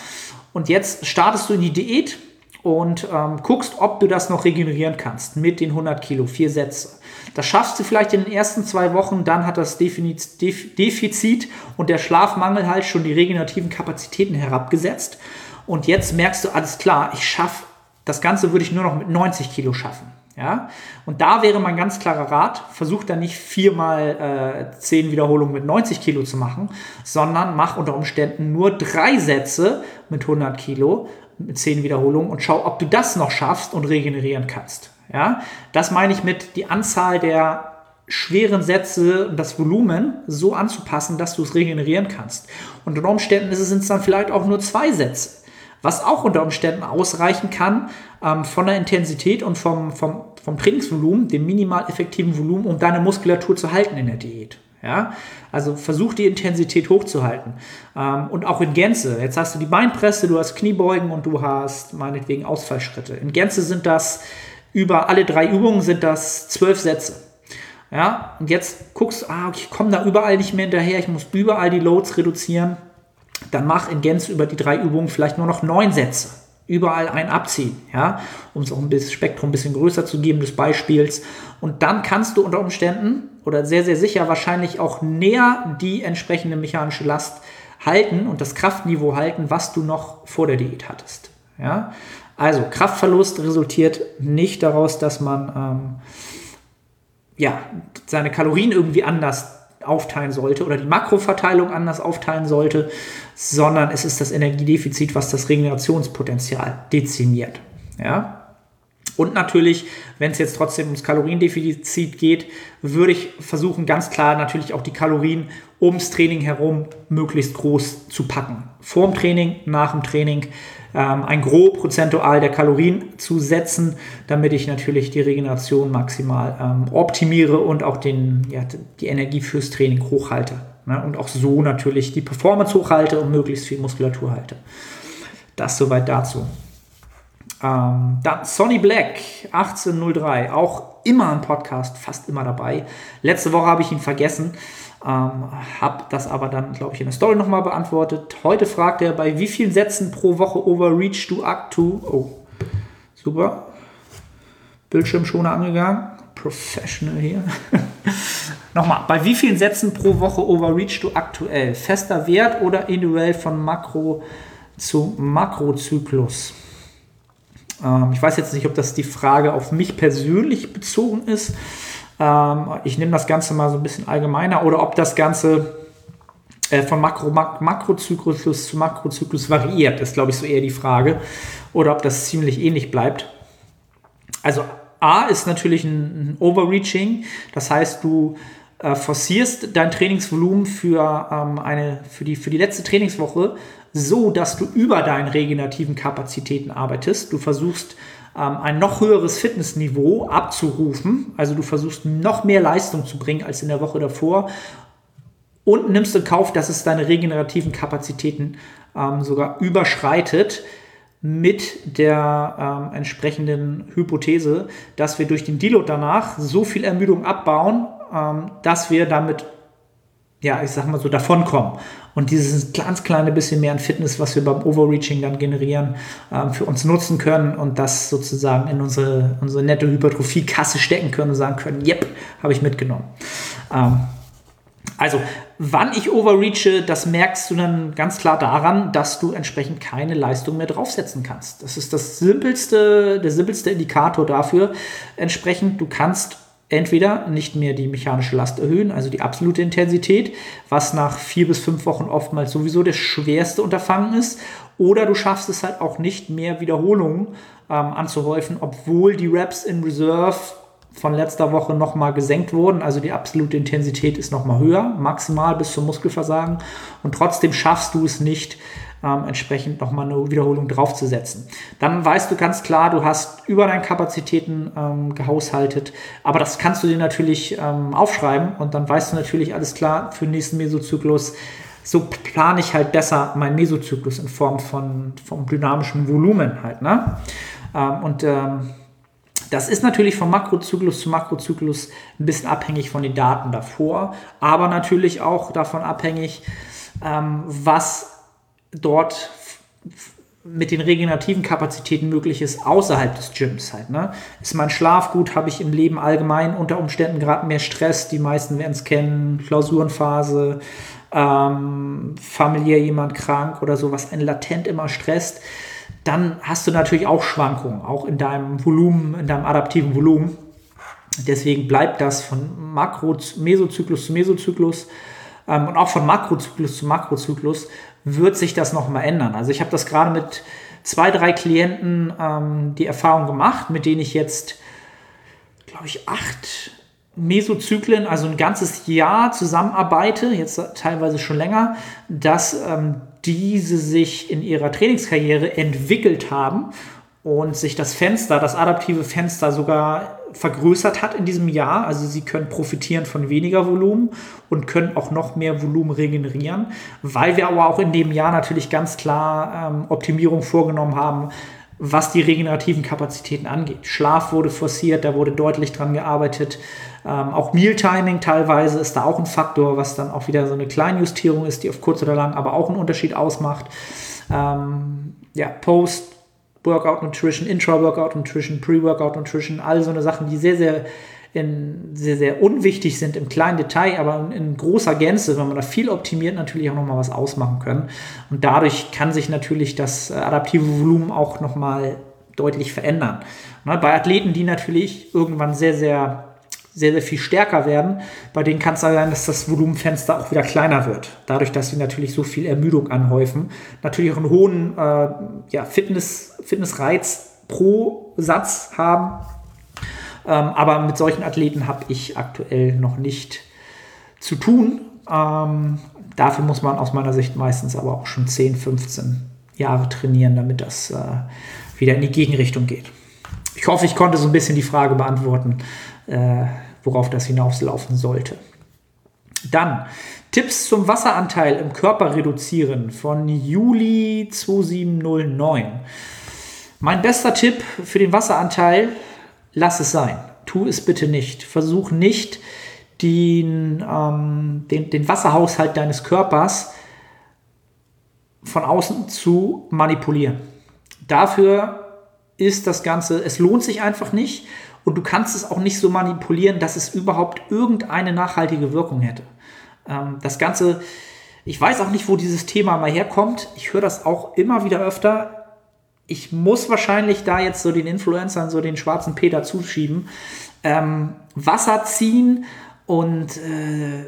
und jetzt startest du in die Diät und ähm, guckst, ob du das noch regenerieren kannst mit den 100 Kilo, vier Sätze. Das schaffst du vielleicht in den ersten zwei Wochen, dann hat das Defizit und der Schlafmangel halt schon die regenerativen Kapazitäten herabgesetzt. Und jetzt merkst du, alles klar, ich schaffe, das Ganze würde ich nur noch mit 90 Kilo schaffen. Ja? Und da wäre mein ganz klarer Rat, versuch da nicht viermal äh, zehn Wiederholungen mit 90 Kilo zu machen, sondern mach unter Umständen nur drei Sätze mit 100 Kilo mit zehn Wiederholungen und schau, ob du das noch schaffst und regenerieren kannst. Ja, das meine ich mit die Anzahl der schweren Sätze und das Volumen so anzupassen, dass du es regenerieren kannst. Unter Umständen sind es dann vielleicht auch nur zwei Sätze, was auch unter Umständen ausreichen kann ähm, von der Intensität und vom, vom, vom Trainingsvolumen, dem minimal effektiven Volumen, um deine Muskulatur zu halten in der Diät. Ja? Also versuch die Intensität hochzuhalten. Ähm, und auch in Gänze. Jetzt hast du die Beinpresse, du hast Kniebeugen und du hast meinetwegen Ausfallschritte. In Gänze sind das über alle drei Übungen sind das zwölf Sätze. Ja, und jetzt guckst ah, ich komme da überall nicht mehr hinterher, ich muss überall die Loads reduzieren. Dann mach in Gänze über die drei Übungen vielleicht nur noch neun Sätze. Überall ein abziehen, ja, um es auch ein bisschen Spektrum ein bisschen größer zu geben des Beispiels. Und dann kannst du unter Umständen oder sehr, sehr sicher wahrscheinlich auch näher die entsprechende mechanische Last halten und das Kraftniveau halten, was du noch vor der Diät hattest. Ja? Also Kraftverlust resultiert nicht daraus, dass man ähm, ja, seine Kalorien irgendwie anders aufteilen sollte oder die Makroverteilung anders aufteilen sollte, sondern es ist das Energiedefizit, was das Regenerationspotenzial dezimiert. Ja? Und natürlich, wenn es jetzt trotzdem ums Kaloriendefizit geht, würde ich versuchen, ganz klar natürlich auch die Kalorien ums Training herum möglichst groß zu packen. Vor dem Training, nach dem Training ähm, ein grob prozentual der Kalorien zu setzen, damit ich natürlich die Regeneration maximal ähm, optimiere und auch den, ja, die Energie fürs Training hochhalte. Ne? Und auch so natürlich die Performance hochhalte und möglichst viel Muskulatur halte. Das soweit dazu. Ähm, dann Sonny Black, 1803, auch immer ein Podcast, fast immer dabei. Letzte Woche habe ich ihn vergessen, ähm, habe das aber dann, glaube ich, in der Story nochmal beantwortet. Heute fragt er, bei wie vielen Sätzen pro Woche Overreach du aktu... Oh, super. Bildschirmschoner angegangen. Professional hier. Nochmal, bei wie vielen Sätzen pro Woche overreach du aktuell? Fester Wert oder individuell von Makro zu Makrozyklus? Ähm, ich weiß jetzt nicht, ob das die Frage auf mich persönlich bezogen ist. Ähm, ich nehme das Ganze mal so ein bisschen allgemeiner oder ob das Ganze äh, von Makro, Mak Makrozyklus zu Makrozyklus variiert, ist glaube ich so eher die Frage. Oder ob das ziemlich ähnlich bleibt. Also A ist natürlich ein, ein Overreaching, das heißt, du äh, forcierst dein Trainingsvolumen für, ähm, eine, für, die, für die letzte Trainingswoche so, dass du über deinen regenerativen Kapazitäten arbeitest. Du versuchst ähm, ein noch höheres Fitnessniveau abzurufen, also du versuchst noch mehr Leistung zu bringen als in der Woche davor und nimmst in Kauf, dass es deine regenerativen Kapazitäten ähm, sogar überschreitet mit der ähm, entsprechenden Hypothese, dass wir durch den Deload danach so viel Ermüdung abbauen, ähm, dass wir damit, ja, ich sag mal so, davonkommen. Und dieses ganz kleine bisschen mehr an Fitness, was wir beim Overreaching dann generieren, ähm, für uns nutzen können und das sozusagen in unsere, unsere nette Hypertrophie-Kasse stecken können und sagen können, yep, habe ich mitgenommen. Ähm, also, wann ich overreache, das merkst du dann ganz klar daran, dass du entsprechend keine Leistung mehr draufsetzen kannst. Das ist das simpelste, der simpelste Indikator dafür. Entsprechend, du kannst entweder nicht mehr die mechanische Last erhöhen, also die absolute Intensität, was nach vier bis fünf Wochen oftmals sowieso das schwerste Unterfangen ist, oder du schaffst es halt auch nicht mehr Wiederholungen ähm, anzuhäufen, obwohl die Reps in Reserve von letzter Woche nochmal gesenkt wurden. Also die absolute Intensität ist nochmal höher, maximal bis zum Muskelversagen. Und trotzdem schaffst du es nicht, ähm, entsprechend nochmal eine Wiederholung draufzusetzen. Dann weißt du ganz klar, du hast über deine Kapazitäten ähm, gehaushaltet, aber das kannst du dir natürlich ähm, aufschreiben und dann weißt du natürlich alles klar für den nächsten Mesozyklus. So plane ich halt besser meinen Mesozyklus in Form von vom dynamischen Volumen halt. Ne? Ähm, und ähm, das ist natürlich von Makrozyklus zu Makrozyklus ein bisschen abhängig von den Daten davor, aber natürlich auch davon abhängig, ähm, was dort mit den regenerativen Kapazitäten möglich ist außerhalb des Gyms halt. Ne? Ist mein Schlaf gut? Habe ich im Leben allgemein unter Umständen gerade mehr Stress? Die meisten werden es kennen, Klausurenphase, ähm, familiär jemand krank oder so, was einen latent immer stresst dann hast du natürlich auch Schwankungen, auch in deinem Volumen, in deinem adaptiven Volumen. Deswegen bleibt das von Makro, Mesozyklus zu Mesozyklus und auch von Makrozyklus zu Makrozyklus wird sich das nochmal ändern. Also ich habe das gerade mit zwei, drei Klienten ähm, die Erfahrung gemacht, mit denen ich jetzt, glaube ich, acht Mesozyklen, also ein ganzes Jahr zusammenarbeite, jetzt teilweise schon länger, dass ähm, diese sich in ihrer Trainingskarriere entwickelt haben und sich das Fenster, das adaptive Fenster sogar vergrößert hat in diesem Jahr. Also sie können profitieren von weniger Volumen und können auch noch mehr Volumen regenerieren, weil wir aber auch in dem Jahr natürlich ganz klar ähm, Optimierung vorgenommen haben, was die regenerativen Kapazitäten angeht. Schlaf wurde forciert, da wurde deutlich dran gearbeitet. Ähm, auch Mealtiming teilweise ist da auch ein Faktor, was dann auch wieder so eine Kleinjustierung ist, die auf kurz oder lang aber auch einen Unterschied ausmacht. Ähm, ja, Post, Workout Nutrition, Intra-Workout Nutrition, Pre-Workout Nutrition, all so eine Sachen, die sehr, sehr, in, sehr, sehr unwichtig sind im kleinen Detail, aber in, großer Gänze, wenn man da viel optimiert, natürlich auch nochmal was ausmachen können. Und dadurch kann sich natürlich das äh, adaptive Volumen auch nochmal deutlich verändern. Ne, bei Athleten, die natürlich irgendwann sehr, sehr sehr, sehr viel stärker werden. Bei denen kann es sein, dass das Volumenfenster auch wieder kleiner wird. Dadurch, dass sie natürlich so viel Ermüdung anhäufen. Natürlich auch einen hohen äh, ja, Fitness, Fitnessreiz pro Satz haben. Ähm, aber mit solchen Athleten habe ich aktuell noch nicht zu tun. Ähm, dafür muss man aus meiner Sicht meistens aber auch schon 10, 15 Jahre trainieren, damit das äh, wieder in die Gegenrichtung geht. Ich hoffe, ich konnte so ein bisschen die Frage beantworten, äh, worauf das hinauslaufen sollte. Dann Tipps zum Wasseranteil im Körper reduzieren von Juli 2709. Mein bester Tipp für den Wasseranteil, lass es sein. Tu es bitte nicht. Versuch nicht, den, ähm, den, den Wasserhaushalt deines Körpers von außen zu manipulieren. Dafür ist das Ganze, es lohnt sich einfach nicht und du kannst es auch nicht so manipulieren, dass es überhaupt irgendeine nachhaltige Wirkung hätte. Ähm, das Ganze, ich weiß auch nicht, wo dieses Thema mal herkommt. Ich höre das auch immer wieder öfter. Ich muss wahrscheinlich da jetzt so den Influencern so den schwarzen Peter zuschieben. Ähm, Wasser ziehen und äh,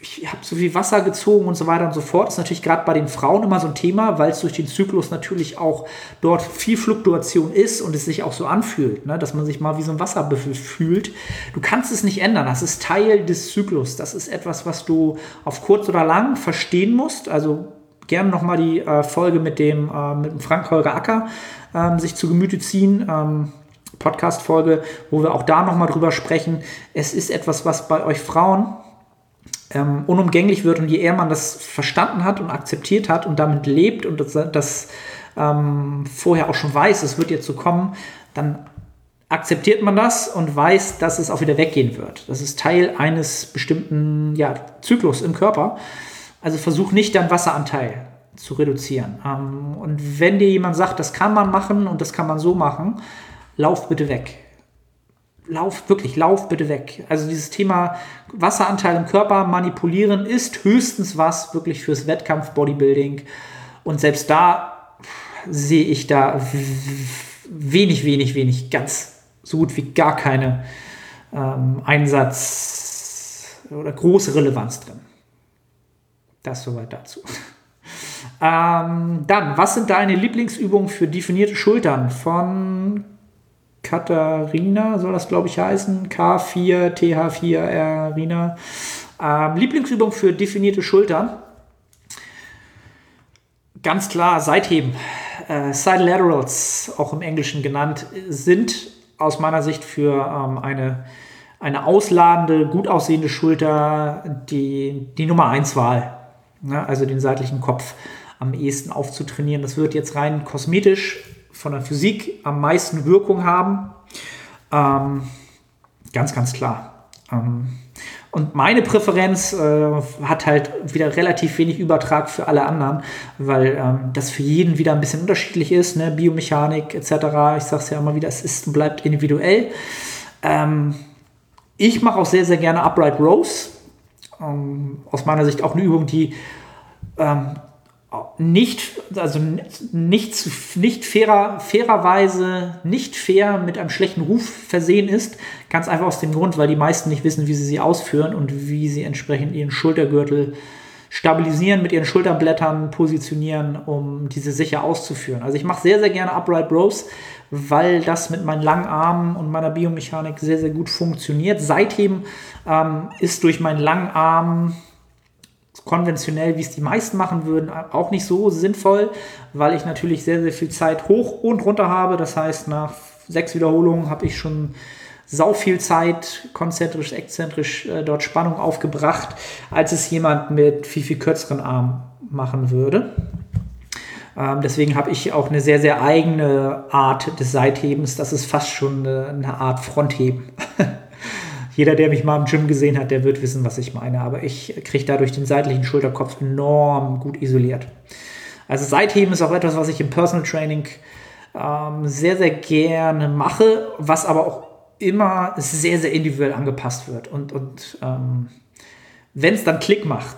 ich habe so viel Wasser gezogen und so weiter und so fort. Das ist natürlich gerade bei den Frauen immer so ein Thema, weil es durch den Zyklus natürlich auch dort viel Fluktuation ist und es sich auch so anfühlt, ne? dass man sich mal wie so ein Wasserbüffel fühlt. Du kannst es nicht ändern. Das ist Teil des Zyklus. Das ist etwas, was du auf kurz oder lang verstehen musst. Also gerne nochmal die äh, Folge mit dem, äh, mit dem Frank Holger Acker ähm, sich zu Gemüte ziehen. Ähm, Podcast-Folge, wo wir auch da nochmal drüber sprechen. Es ist etwas, was bei euch Frauen ähm, unumgänglich wird und je eher man das verstanden hat und akzeptiert hat und damit lebt und das, das ähm, vorher auch schon weiß, es wird jetzt so kommen, dann akzeptiert man das und weiß, dass es auch wieder weggehen wird. Das ist Teil eines bestimmten ja, Zyklus im Körper. Also versuch nicht deinen Wasseranteil zu reduzieren. Ähm, und wenn dir jemand sagt, das kann man machen und das kann man so machen, lauf bitte weg lauf, wirklich, lauf bitte weg. Also dieses Thema Wasseranteil im Körper manipulieren ist höchstens was wirklich fürs Wettkampf Bodybuilding. Und selbst da sehe ich da wenig, wenig, wenig, ganz so gut wie gar keine ähm, Einsatz oder große Relevanz drin. Das soweit dazu. ähm, dann, was sind deine Lieblingsübungen für definierte Schultern von Katharina, soll das glaube ich heißen, K4, TH4, Arina. Ähm, Lieblingsübung für definierte Schultern. Ganz klar, Seitheben. Äh, Side Laterals, auch im Englischen genannt, sind aus meiner Sicht für ähm, eine, eine ausladende, gut aussehende Schulter die, die Nummer 1 Wahl. Ja, also den seitlichen Kopf am ehesten aufzutrainieren. Das wird jetzt rein kosmetisch von der Physik am meisten Wirkung haben. Ähm, ganz, ganz klar. Ähm, und meine Präferenz äh, hat halt wieder relativ wenig Übertrag für alle anderen, weil ähm, das für jeden wieder ein bisschen unterschiedlich ist, ne? Biomechanik etc. Ich sage es ja immer wieder, es ist und bleibt individuell. Ähm, ich mache auch sehr, sehr gerne Upright Rows. Ähm, aus meiner Sicht auch eine Übung, die ähm, nicht, also nicht, nicht fairer, fairerweise nicht fair mit einem schlechten Ruf versehen ist. Ganz einfach aus dem Grund, weil die meisten nicht wissen, wie sie sie ausführen und wie sie entsprechend ihren Schultergürtel stabilisieren, mit ihren Schulterblättern positionieren, um diese sicher auszuführen. Also ich mache sehr, sehr gerne Upright Rows, weil das mit meinen langen Armen und meiner Biomechanik sehr, sehr gut funktioniert. Seitdem ähm, ist durch meinen langen Arm konventionell, wie es die meisten machen würden, auch nicht so sinnvoll, weil ich natürlich sehr, sehr viel Zeit hoch und runter habe. Das heißt, nach sechs Wiederholungen habe ich schon sau viel Zeit konzentrisch, exzentrisch äh, dort Spannung aufgebracht, als es jemand mit viel, viel kürzeren Armen machen würde. Ähm, deswegen habe ich auch eine sehr, sehr eigene Art des Seithebens. Das ist fast schon eine, eine Art Frontheben. jeder, der mich mal im Gym gesehen hat, der wird wissen, was ich meine. Aber ich kriege dadurch den seitlichen Schulterkopf enorm gut isoliert. Also Seitheben ist auch etwas, was ich im Personal Training ähm, sehr, sehr gerne mache, was aber auch immer sehr, sehr individuell angepasst wird. Und, und ähm, wenn es dann Klick macht,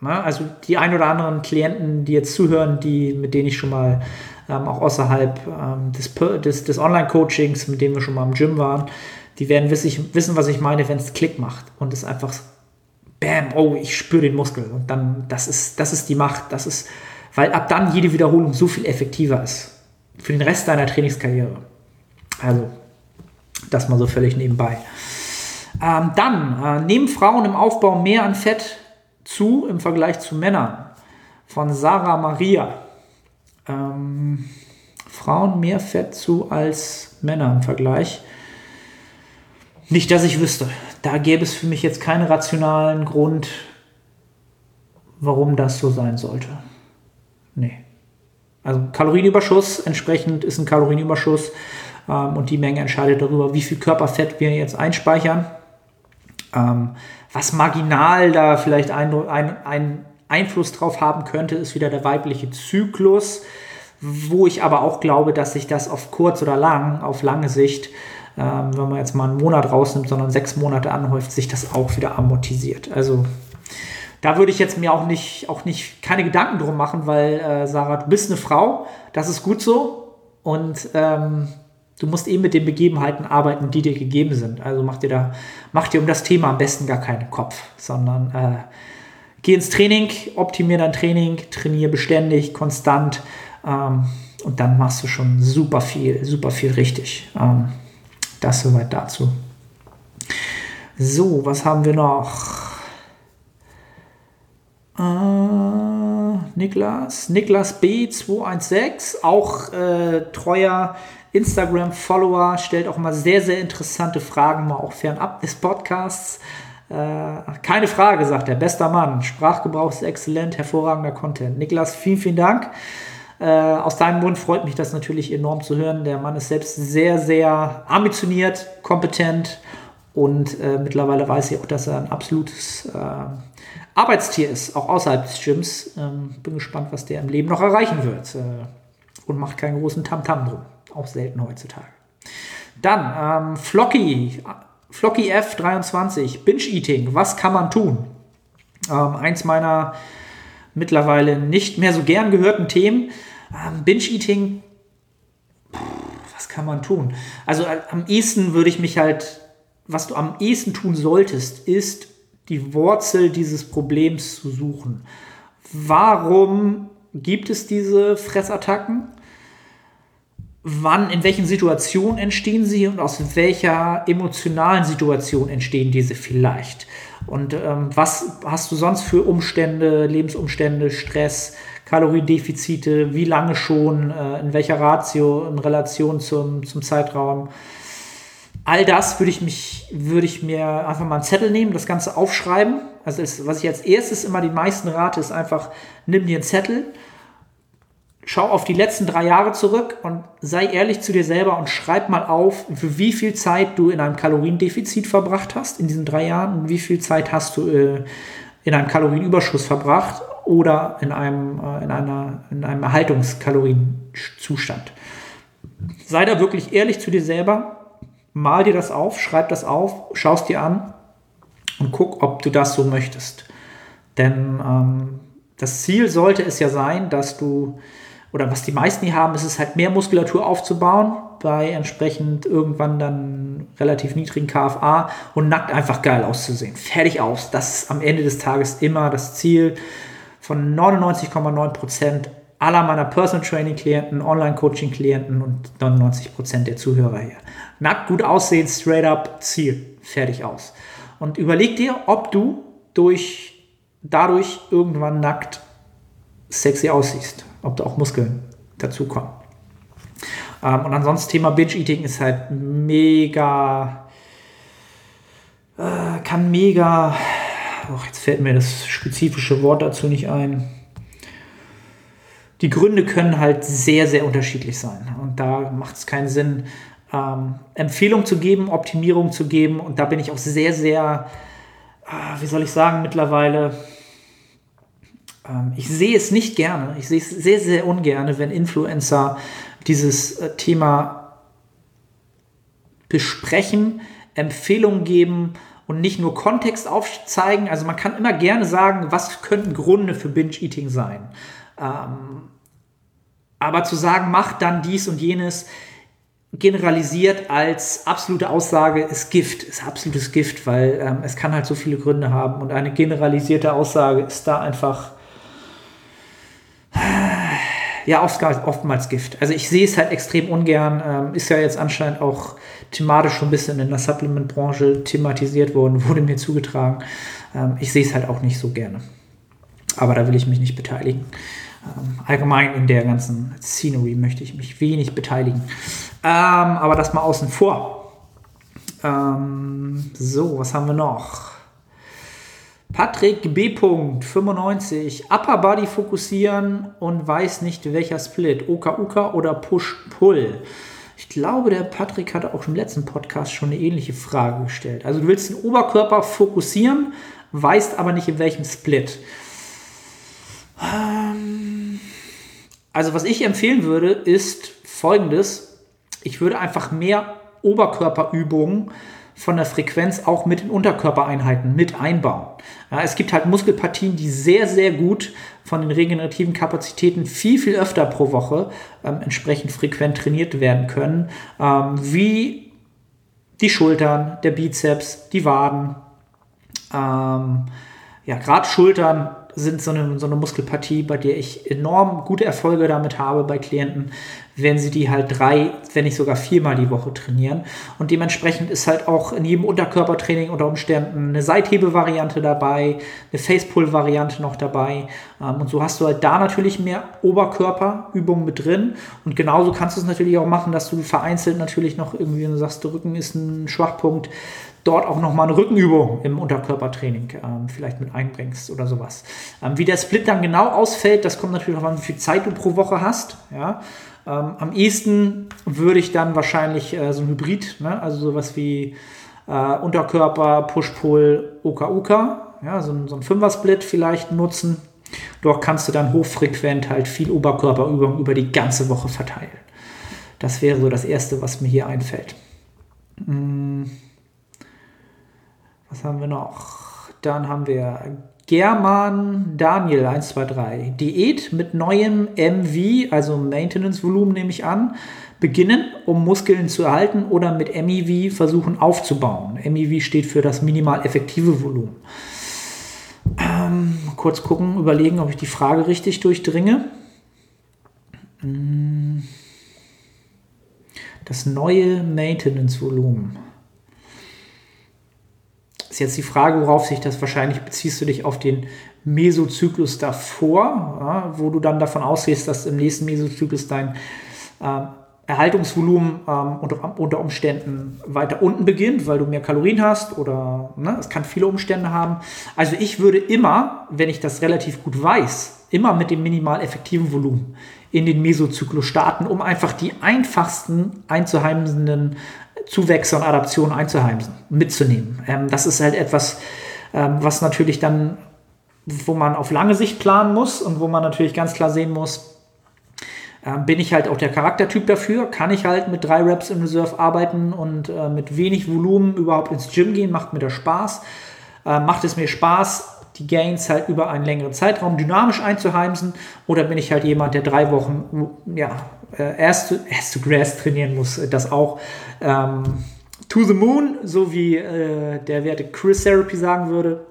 na, also die ein oder anderen Klienten, die jetzt zuhören, die, mit denen ich schon mal ähm, auch außerhalb ähm, des, des, des Online-Coachings, mit denen wir schon mal im Gym waren, die werden wissen, wissen was ich meine, wenn es Klick macht und es einfach bam, oh, ich spüre den Muskel. Und dann, das ist, das ist die Macht, das ist, weil ab dann jede Wiederholung so viel effektiver ist. Für den Rest deiner Trainingskarriere. Also, das mal so völlig nebenbei. Ähm, dann äh, nehmen Frauen im Aufbau mehr an Fett zu im Vergleich zu Männern. Von Sarah Maria. Ähm, Frauen mehr Fett zu als Männer im Vergleich. Nicht, dass ich wüsste. Da gäbe es für mich jetzt keinen rationalen Grund, warum das so sein sollte. Nee. Also Kalorienüberschuss, entsprechend ist ein Kalorienüberschuss und die Menge entscheidet darüber, wie viel Körperfett wir jetzt einspeichern. Ähm, was marginal da vielleicht einen ein Einfluss drauf haben könnte, ist wieder der weibliche Zyklus, wo ich aber auch glaube, dass sich das auf kurz oder lang, auf lange Sicht, ähm, wenn man jetzt mal einen Monat rausnimmt, sondern sechs Monate anhäuft, sich das auch wieder amortisiert. Also da würde ich jetzt mir auch nicht, auch nicht keine Gedanken drum machen, weil äh, Sarah, du bist eine Frau, das ist gut so und ähm, du musst eben mit den Begebenheiten arbeiten, die dir gegeben sind. Also mach dir da, mach dir um das Thema am besten gar keinen Kopf, sondern äh, geh ins Training, optimier dein Training, trainiere beständig, konstant ähm, und dann machst du schon super viel, super viel richtig. Ähm, das soweit dazu. So, was haben wir noch? Äh, Niklas, Niklas B216, auch äh, treuer Instagram-Follower, stellt auch mal sehr, sehr interessante Fragen, mal auch fernab des Podcasts. Äh, keine Frage, sagt er. Bester Mann. Sprachgebrauch ist exzellent, hervorragender Content. Niklas, vielen, vielen Dank. Äh, aus deinem Mund freut mich das natürlich enorm zu hören. Der Mann ist selbst sehr, sehr ambitioniert, kompetent und äh, mittlerweile weiß ich auch, dass er ein absolutes äh, Arbeitstier ist, auch außerhalb des Gyms. Ähm, bin gespannt, was der im Leben noch erreichen wird. Äh, und macht keinen großen Tamtam -Tam drum. Auch selten heutzutage. Dann ähm, Flocky, Flocky F23, Binge Eating. Was kann man tun? Ähm, eins meiner mittlerweile nicht mehr so gern gehörten Themen. Ähm, Binge Eating, was kann man tun? Also äh, am ehesten würde ich mich halt, was du am ehesten tun solltest, ist die Wurzel dieses Problems zu suchen. Warum gibt es diese Fressattacken? Wann, in welchen Situationen entstehen sie und aus welcher emotionalen Situation entstehen diese vielleicht? Und ähm, was hast du sonst für Umstände, Lebensumstände, Stress, Kaloriendefizite, wie lange schon, äh, in welcher Ratio, in Relation zum, zum Zeitraum? all das würde ich mich, würde ich mir einfach mal einen Zettel nehmen, das Ganze aufschreiben. Also ist, was ich als erstes immer die meisten rate, ist einfach, nimm dir einen Zettel, schau auf die letzten drei Jahre zurück und sei ehrlich zu dir selber und schreib mal auf, für wie viel Zeit du in einem Kaloriendefizit verbracht hast in diesen drei Jahren und wie viel Zeit hast du äh, in einem Kalorienüberschuss verbracht oder in einem, äh, in einer, in einem Erhaltungskalorienzustand. Sei da wirklich ehrlich zu dir selber mal dir das auf, schreib das auf, schaust dir an und guck, ob du das so möchtest. Denn ähm, das Ziel sollte es ja sein, dass du, oder was die meisten hier haben, ist es halt mehr Muskulatur aufzubauen, bei entsprechend irgendwann dann relativ niedrigen KFA und nackt einfach geil auszusehen. Fertig aus. Das ist am Ende des Tages immer das Ziel von 99,9 Prozent aller meiner Personal Training Klienten, Online Coaching Klienten und 99 Prozent der Zuhörer hier. Nackt gut aussehen, straight up, Ziel, fertig aus. Und überleg dir, ob du durch, dadurch irgendwann nackt sexy aussiehst, ob da auch Muskeln dazukommen. Ähm, und ansonsten Thema Binge-Eating ist halt mega, äh, kann mega, oh, jetzt fällt mir das spezifische Wort dazu nicht ein. Die Gründe können halt sehr, sehr unterschiedlich sein. Und da macht es keinen Sinn, ähm, Empfehlung zu geben, Optimierung zu geben. Und da bin ich auch sehr, sehr, äh, wie soll ich sagen, mittlerweile. Ähm, ich sehe es nicht gerne. Ich sehe es sehr, sehr ungerne, wenn Influencer dieses äh, Thema besprechen, Empfehlungen geben und nicht nur Kontext aufzeigen. Also man kann immer gerne sagen, was könnten Gründe für Binge-Eating sein. Ähm, aber zu sagen, mach dann dies und jenes, generalisiert als absolute Aussage ist Gift, ist absolutes Gift, weil ähm, es kann halt so viele Gründe haben und eine generalisierte Aussage ist da einfach ja oftmals, oftmals Gift. Also ich sehe es halt extrem ungern, ähm, ist ja jetzt anscheinend auch thematisch schon ein bisschen in der Supplement-Branche thematisiert worden, wurde mir zugetragen. Ähm, ich sehe es halt auch nicht so gerne. Aber da will ich mich nicht beteiligen. Ähm, allgemein in der ganzen Scenery möchte ich mich wenig beteiligen. Aber das mal außen vor. So, was haben wir noch? Patrick B. 95. Upper Body fokussieren und weiß nicht welcher Split. Oka Uka oder Push Pull. Ich glaube, der Patrick hatte auch im letzten Podcast schon eine ähnliche Frage gestellt. Also du willst den Oberkörper fokussieren, weißt aber nicht in welchem Split. Ähm, also was ich empfehlen würde, ist folgendes. Ich würde einfach mehr Oberkörperübungen von der Frequenz auch mit den Unterkörpereinheiten mit einbauen. Ja, es gibt halt Muskelpartien, die sehr, sehr gut von den regenerativen Kapazitäten viel, viel öfter pro Woche ähm, entsprechend frequent trainiert werden können, ähm, wie die Schultern, der Bizeps, die Waden. Ähm, ja, gerade Schultern sind so eine, so eine Muskelpartie, bei der ich enorm gute Erfolge damit habe bei Klienten, wenn sie die halt drei, wenn nicht sogar viermal die Woche trainieren. Und dementsprechend ist halt auch in jedem Unterkörpertraining unter Umständen eine Seithebe-Variante dabei, eine Facepull-Variante noch dabei. Ähm, und so hast du halt da natürlich mehr Oberkörperübungen mit drin. Und genauso kannst du es natürlich auch machen, dass du vereinzelt natürlich noch irgendwie, wenn du sagst, der Rücken ist ein Schwachpunkt, dort auch nochmal eine Rückenübung im Unterkörpertraining ähm, vielleicht mit einbringst oder sowas. Ähm, wie der Split dann genau ausfällt, das kommt natürlich auch an, wie viel Zeit du pro Woche hast. Ja? Ähm, am ehesten würde ich dann wahrscheinlich äh, so ein Hybrid, ne? also sowas wie äh, Unterkörper, Push-Pull, Oka-Uka, ja? so, so ein Fünfer-Split vielleicht nutzen. Dort kannst du dann hochfrequent halt viel Oberkörperübung über die ganze Woche verteilen. Das wäre so das Erste, was mir hier einfällt. Mmh. Was haben wir noch? Dann haben wir German Daniel 123. Diät mit neuem MV, also Maintenance-Volumen nehme ich an, beginnen, um Muskeln zu erhalten oder mit MEV versuchen aufzubauen. MEV steht für das minimal effektive Volumen. Ähm, kurz gucken, überlegen, ob ich die Frage richtig durchdringe. Hm. Das neue Maintenance-Volumen. Ist jetzt die Frage, worauf sich das wahrscheinlich beziehst du dich auf den Mesozyklus davor, ja, wo du dann davon ausgehst, dass im nächsten Mesozyklus dein äh, Erhaltungsvolumen ähm, unter, unter, Umständen weiter unten beginnt, weil du mehr Kalorien hast oder ne, es kann viele Umstände haben. Also ich würde immer, wenn ich das relativ gut weiß, immer mit dem minimal effektiven Volumen in den Mesozyklus starten, um einfach die einfachsten einzuheimsenden Zuwächse und Adaptionen einzuheimsen, mitzunehmen. Ähm, das ist halt etwas, ähm, was natürlich dann, wo man auf lange Sicht planen muss und wo man natürlich ganz klar sehen muss, ähm, bin ich halt auch der Charaktertyp dafür? Kann ich halt mit drei Reps in Reserve arbeiten und äh, mit wenig Volumen überhaupt ins Gym gehen? Macht mir das Spaß? Äh, macht es mir Spaß, die Gains halt über einen längeren Zeitraum dynamisch einzuheimsen? Oder bin ich halt jemand, der drei Wochen ja, äh, erst, erst to Grass trainieren muss? Das auch. Ähm, to the Moon, so wie äh, der Werte Chris Therapy sagen würde,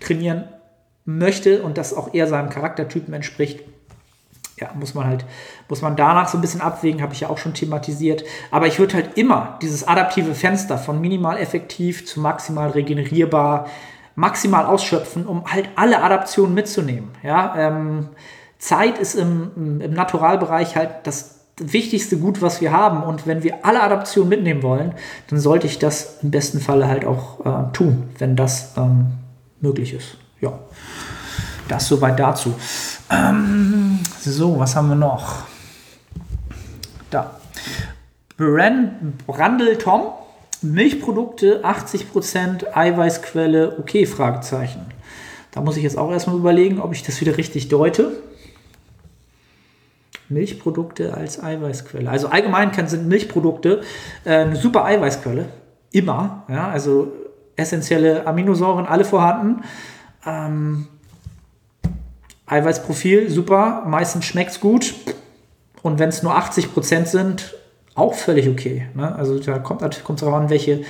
trainieren möchte und das auch eher seinem Charaktertypen entspricht ja, muss man halt, muss man danach so ein bisschen abwägen, habe ich ja auch schon thematisiert. Aber ich würde halt immer dieses adaptive Fenster von minimal effektiv zu maximal regenerierbar maximal ausschöpfen, um halt alle Adaptionen mitzunehmen. Ja, ähm, Zeit ist im, im Naturalbereich halt das wichtigste Gut, was wir haben. Und wenn wir alle Adaptionen mitnehmen wollen, dann sollte ich das im besten Falle halt auch äh, tun, wenn das ähm, möglich ist. Ja, das soweit dazu. Ähm, so, was haben wir noch? Da. Brandel Tom, Milchprodukte 80%, Eiweißquelle, okay, Fragezeichen. Da muss ich jetzt auch erstmal überlegen, ob ich das wieder richtig deute. Milchprodukte als Eiweißquelle. Also allgemein sind Milchprodukte äh, eine super Eiweißquelle. Immer. Ja, also essentielle Aminosäuren, alle vorhanden. Ähm, Eiweißprofil, super. Meistens schmeckt es gut. Und wenn es nur 80% sind, auch völlig okay. Ne? Also da kommt es darauf an, welche,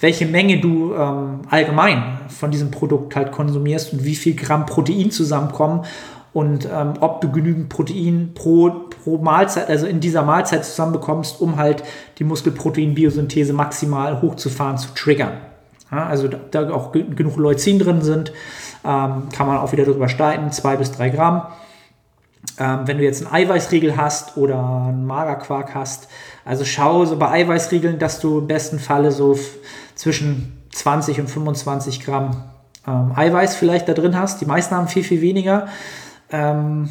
welche Menge du ähm, allgemein von diesem Produkt halt konsumierst und wie viel Gramm Protein zusammenkommen und ähm, ob du genügend Protein pro, pro Mahlzeit, also in dieser Mahlzeit zusammenbekommst, um halt die Muskelprotein-Biosynthese maximal hochzufahren, zu triggern. Ja, also da, da, auch genug Leucin drin sind, ähm, kann man auch wieder darüber streiten, zwei bis drei Gramm. Ähm, wenn du jetzt einen Eiweißriegel hast oder einen Magerquark hast, also schau so bei Eiweißriegeln, dass du im besten Falle so zwischen 20 und 25 Gramm ähm, Eiweiß vielleicht da drin hast. Die meisten haben viel, viel weniger. Ähm,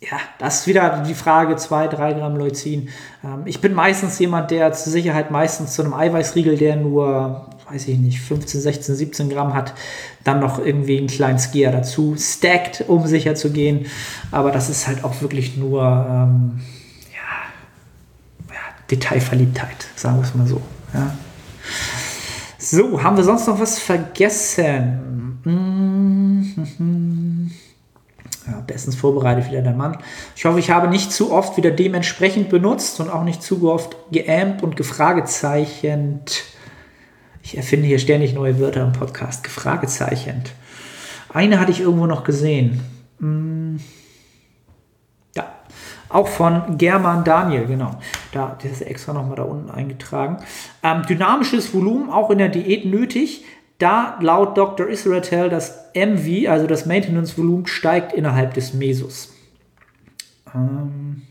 ja, das ist wieder die Frage, 2, 3 Gramm Leucin. Ähm, ich bin meistens jemand, der zur Sicherheit meistens zu einem Eiweißriegel, der nur, weiß ich nicht, 15, 16, 17 Gramm hat, dann noch irgendwie einen kleinen Skier dazu stackt, um sicher zu gehen. Aber das ist halt auch wirklich nur ähm, ja, ja, Detailverliebtheit, sagen wir es mal so. Ja. So, haben wir sonst noch was vergessen? Mm Ja, bestens vorbereitet wieder der Mann. Ich hoffe, ich habe nicht zu oft wieder dementsprechend benutzt und auch nicht zu oft geämmt und gefragezeichnet. Ich erfinde hier ständig neue Wörter im Podcast. Gefragezeichnet. Eine hatte ich irgendwo noch gesehen. Hm. Auch von German Daniel, genau. Da, das ist extra nochmal da unten eingetragen. Ähm, dynamisches Volumen auch in der Diät nötig da laut Dr. Israel das MV, also das Maintenance-Volumen, steigt innerhalb des Mesus. Ähm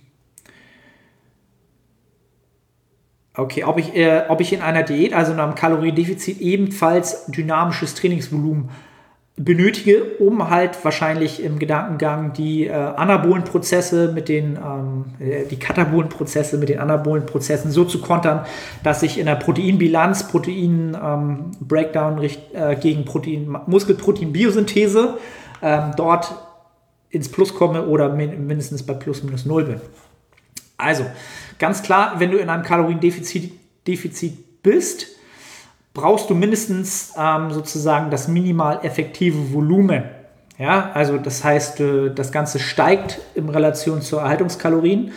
okay, ob ich, äh, ob ich in einer Diät, also in einem Kaloriendefizit, ebenfalls dynamisches Trainingsvolumen benötige, um halt wahrscheinlich im Gedankengang die äh, anabolen mit den, ähm, äh, die katabolen Prozesse mit den anabolen Prozessen so zu kontern, dass ich in der Proteinbilanz, Protein-Breakdown ähm, äh, gegen Protein, Muskelprotein-Biosynthese ähm, dort ins Plus komme oder min mindestens bei plus minus null bin. Also, ganz klar, wenn du in einem Kaloriendefizit Defizit bist, brauchst du mindestens ähm, sozusagen das minimal effektive Volumen. Ja, also das heißt, äh, das Ganze steigt in Relation zur Erhaltungskalorien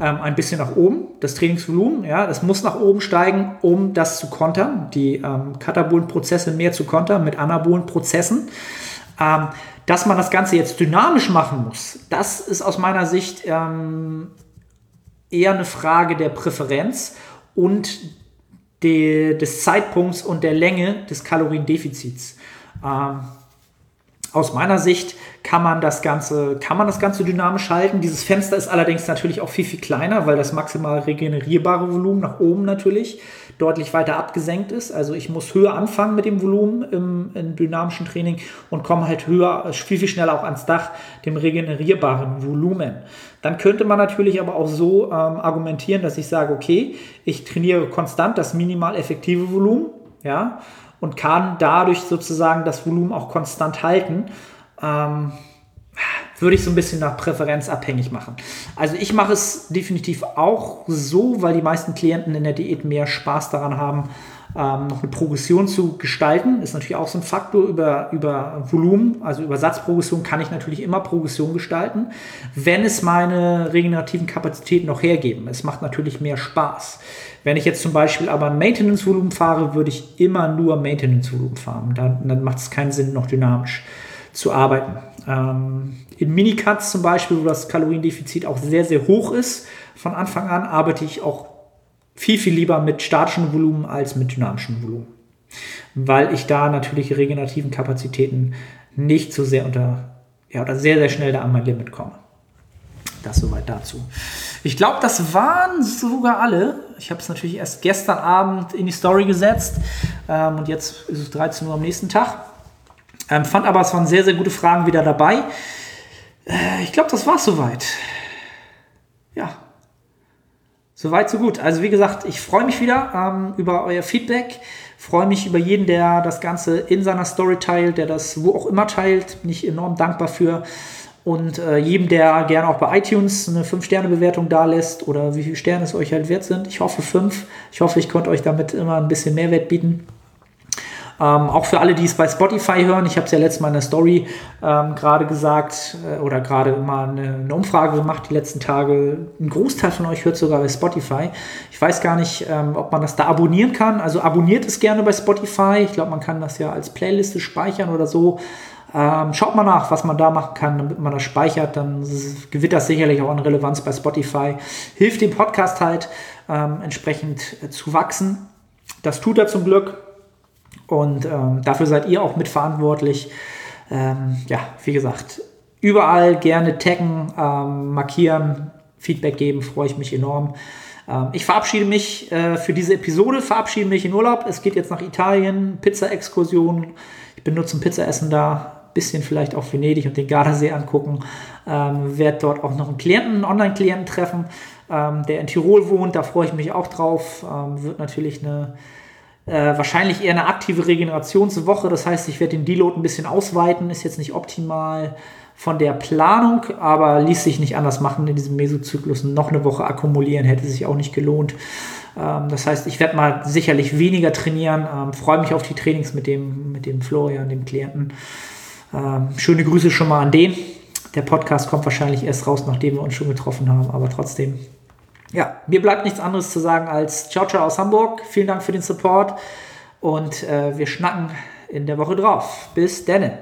ähm, ein bisschen nach oben, das Trainingsvolumen. Ja, das muss nach oben steigen, um das zu kontern, die ähm, katabolen mehr zu kontern mit anabolen Prozessen. Ähm, dass man das Ganze jetzt dynamisch machen muss, das ist aus meiner Sicht ähm, eher eine Frage der Präferenz und de, des Zeitpunkts und der Länge des Kaloriendefizits. Ähm, aus meiner Sicht kann man das Ganze, kann man das Ganze dynamisch halten. Dieses Fenster ist allerdings natürlich auch viel, viel kleiner, weil das maximal regenerierbare Volumen nach oben natürlich deutlich weiter abgesenkt ist. Also ich muss höher anfangen mit dem Volumen im, im dynamischen Training und komme halt höher, viel, viel schneller auch ans Dach, dem regenerierbaren Volumen. Dann könnte man natürlich aber auch so ähm, argumentieren, dass ich sage, okay, ich trainiere konstant das minimal effektive Volumen, ja, und kann dadurch sozusagen das Volumen auch konstant halten. Ähm, würde ich so ein bisschen nach Präferenz abhängig machen. Also ich mache es definitiv auch so, weil die meisten Klienten in der Diät mehr Spaß daran haben, ähm, noch eine Progression zu gestalten. Ist natürlich auch so ein Faktor über, über Volumen, also über Satzprogression kann ich natürlich immer Progression gestalten, wenn es meine regenerativen Kapazitäten noch hergeben. Es macht natürlich mehr Spaß. Wenn ich jetzt zum Beispiel aber ein Maintenance-Volumen fahre, würde ich immer nur Maintenance-Volumen fahren. Dann, dann macht es keinen Sinn, noch dynamisch zu arbeiten. Ähm, in Minicuts zum Beispiel, wo das Kaloriendefizit auch sehr, sehr hoch ist, von Anfang an arbeite ich auch viel, viel lieber mit statischem Volumen als mit dynamischem Volumen. Weil ich da natürlich regenerativen Kapazitäten nicht so sehr unter, ja, oder sehr, sehr schnell da an mein Limit komme. Das soweit dazu. Ich glaube, das waren sogar alle. Ich habe es natürlich erst gestern Abend in die Story gesetzt ähm, und jetzt ist es 13 Uhr am nächsten Tag. Ähm, fand aber, es waren sehr, sehr gute Fragen wieder dabei. Äh, ich glaube, das war es soweit. Ja, Soweit, so gut. Also wie gesagt, ich freue mich wieder ähm, über euer Feedback. Freue mich über jeden, der das Ganze in seiner Story teilt, der das wo auch immer teilt. Bin ich enorm dankbar für. Und äh, jedem, der gerne auch bei iTunes eine 5-Sterne-Bewertung da lässt oder wie viele Sterne es euch halt wert sind. Ich hoffe 5. Ich hoffe, ich konnte euch damit immer ein bisschen Mehrwert bieten. Ähm, auch für alle, die es bei Spotify hören, ich habe es ja letztes Mal in der Story ähm, gerade gesagt äh, oder gerade mal eine, eine, Umfrage gemacht die letzten Tage. Ein Großteil von euch hört sogar bei Spotify. Ich weiß gar nicht, ähm, ob man das da abonnieren kann. Also abonniert es gerne bei Spotify. Ich glaube, man kann das ja als Playliste speichern oder so. Ähm, schaut mal nach, was man da machen kann, damit man das speichert. Dann gewinnt das sicherlich auch an Relevanz bei Spotify. Hilft dem Podcast halt ähm, entsprechend äh, zu wachsen. Das tut er zum Glück. Und ähm, dafür seid ihr auch mitverantwortlich. Ähm, ja, wie gesagt, überall gerne taggen, ähm, markieren, Feedback geben, freue ich mich enorm. Ähm, ich verabschiede mich äh, für diese Episode, verabschiede mich in Urlaub. Es geht jetzt nach Italien, Pizza-Exkursion. Ich bin nur zum Pizzaessen da, bisschen vielleicht auch Venedig und den Gardasee angucken. Ähm, werde dort auch noch einen Klienten, einen Online-Klienten treffen, ähm, der in Tirol wohnt. Da freue ich mich auch drauf. Ähm, wird natürlich eine äh, wahrscheinlich eher eine aktive Regenerationswoche. Das heißt, ich werde den Deload ein bisschen ausweiten. Ist jetzt nicht optimal von der Planung, aber ließ sich nicht anders machen in diesem Mesozyklus. Noch eine Woche akkumulieren hätte sich auch nicht gelohnt. Ähm, das heißt, ich werde mal sicherlich weniger trainieren. Ähm, freue mich auf die Trainings mit dem, mit dem Florian, dem Klienten. Ähm, schöne Grüße schon mal an den. Der Podcast kommt wahrscheinlich erst raus, nachdem wir uns schon getroffen haben, aber trotzdem ja, mir bleibt nichts anderes zu sagen als Ciao, ciao aus Hamburg. Vielen Dank für den Support und äh, wir schnacken in der Woche drauf. Bis dann.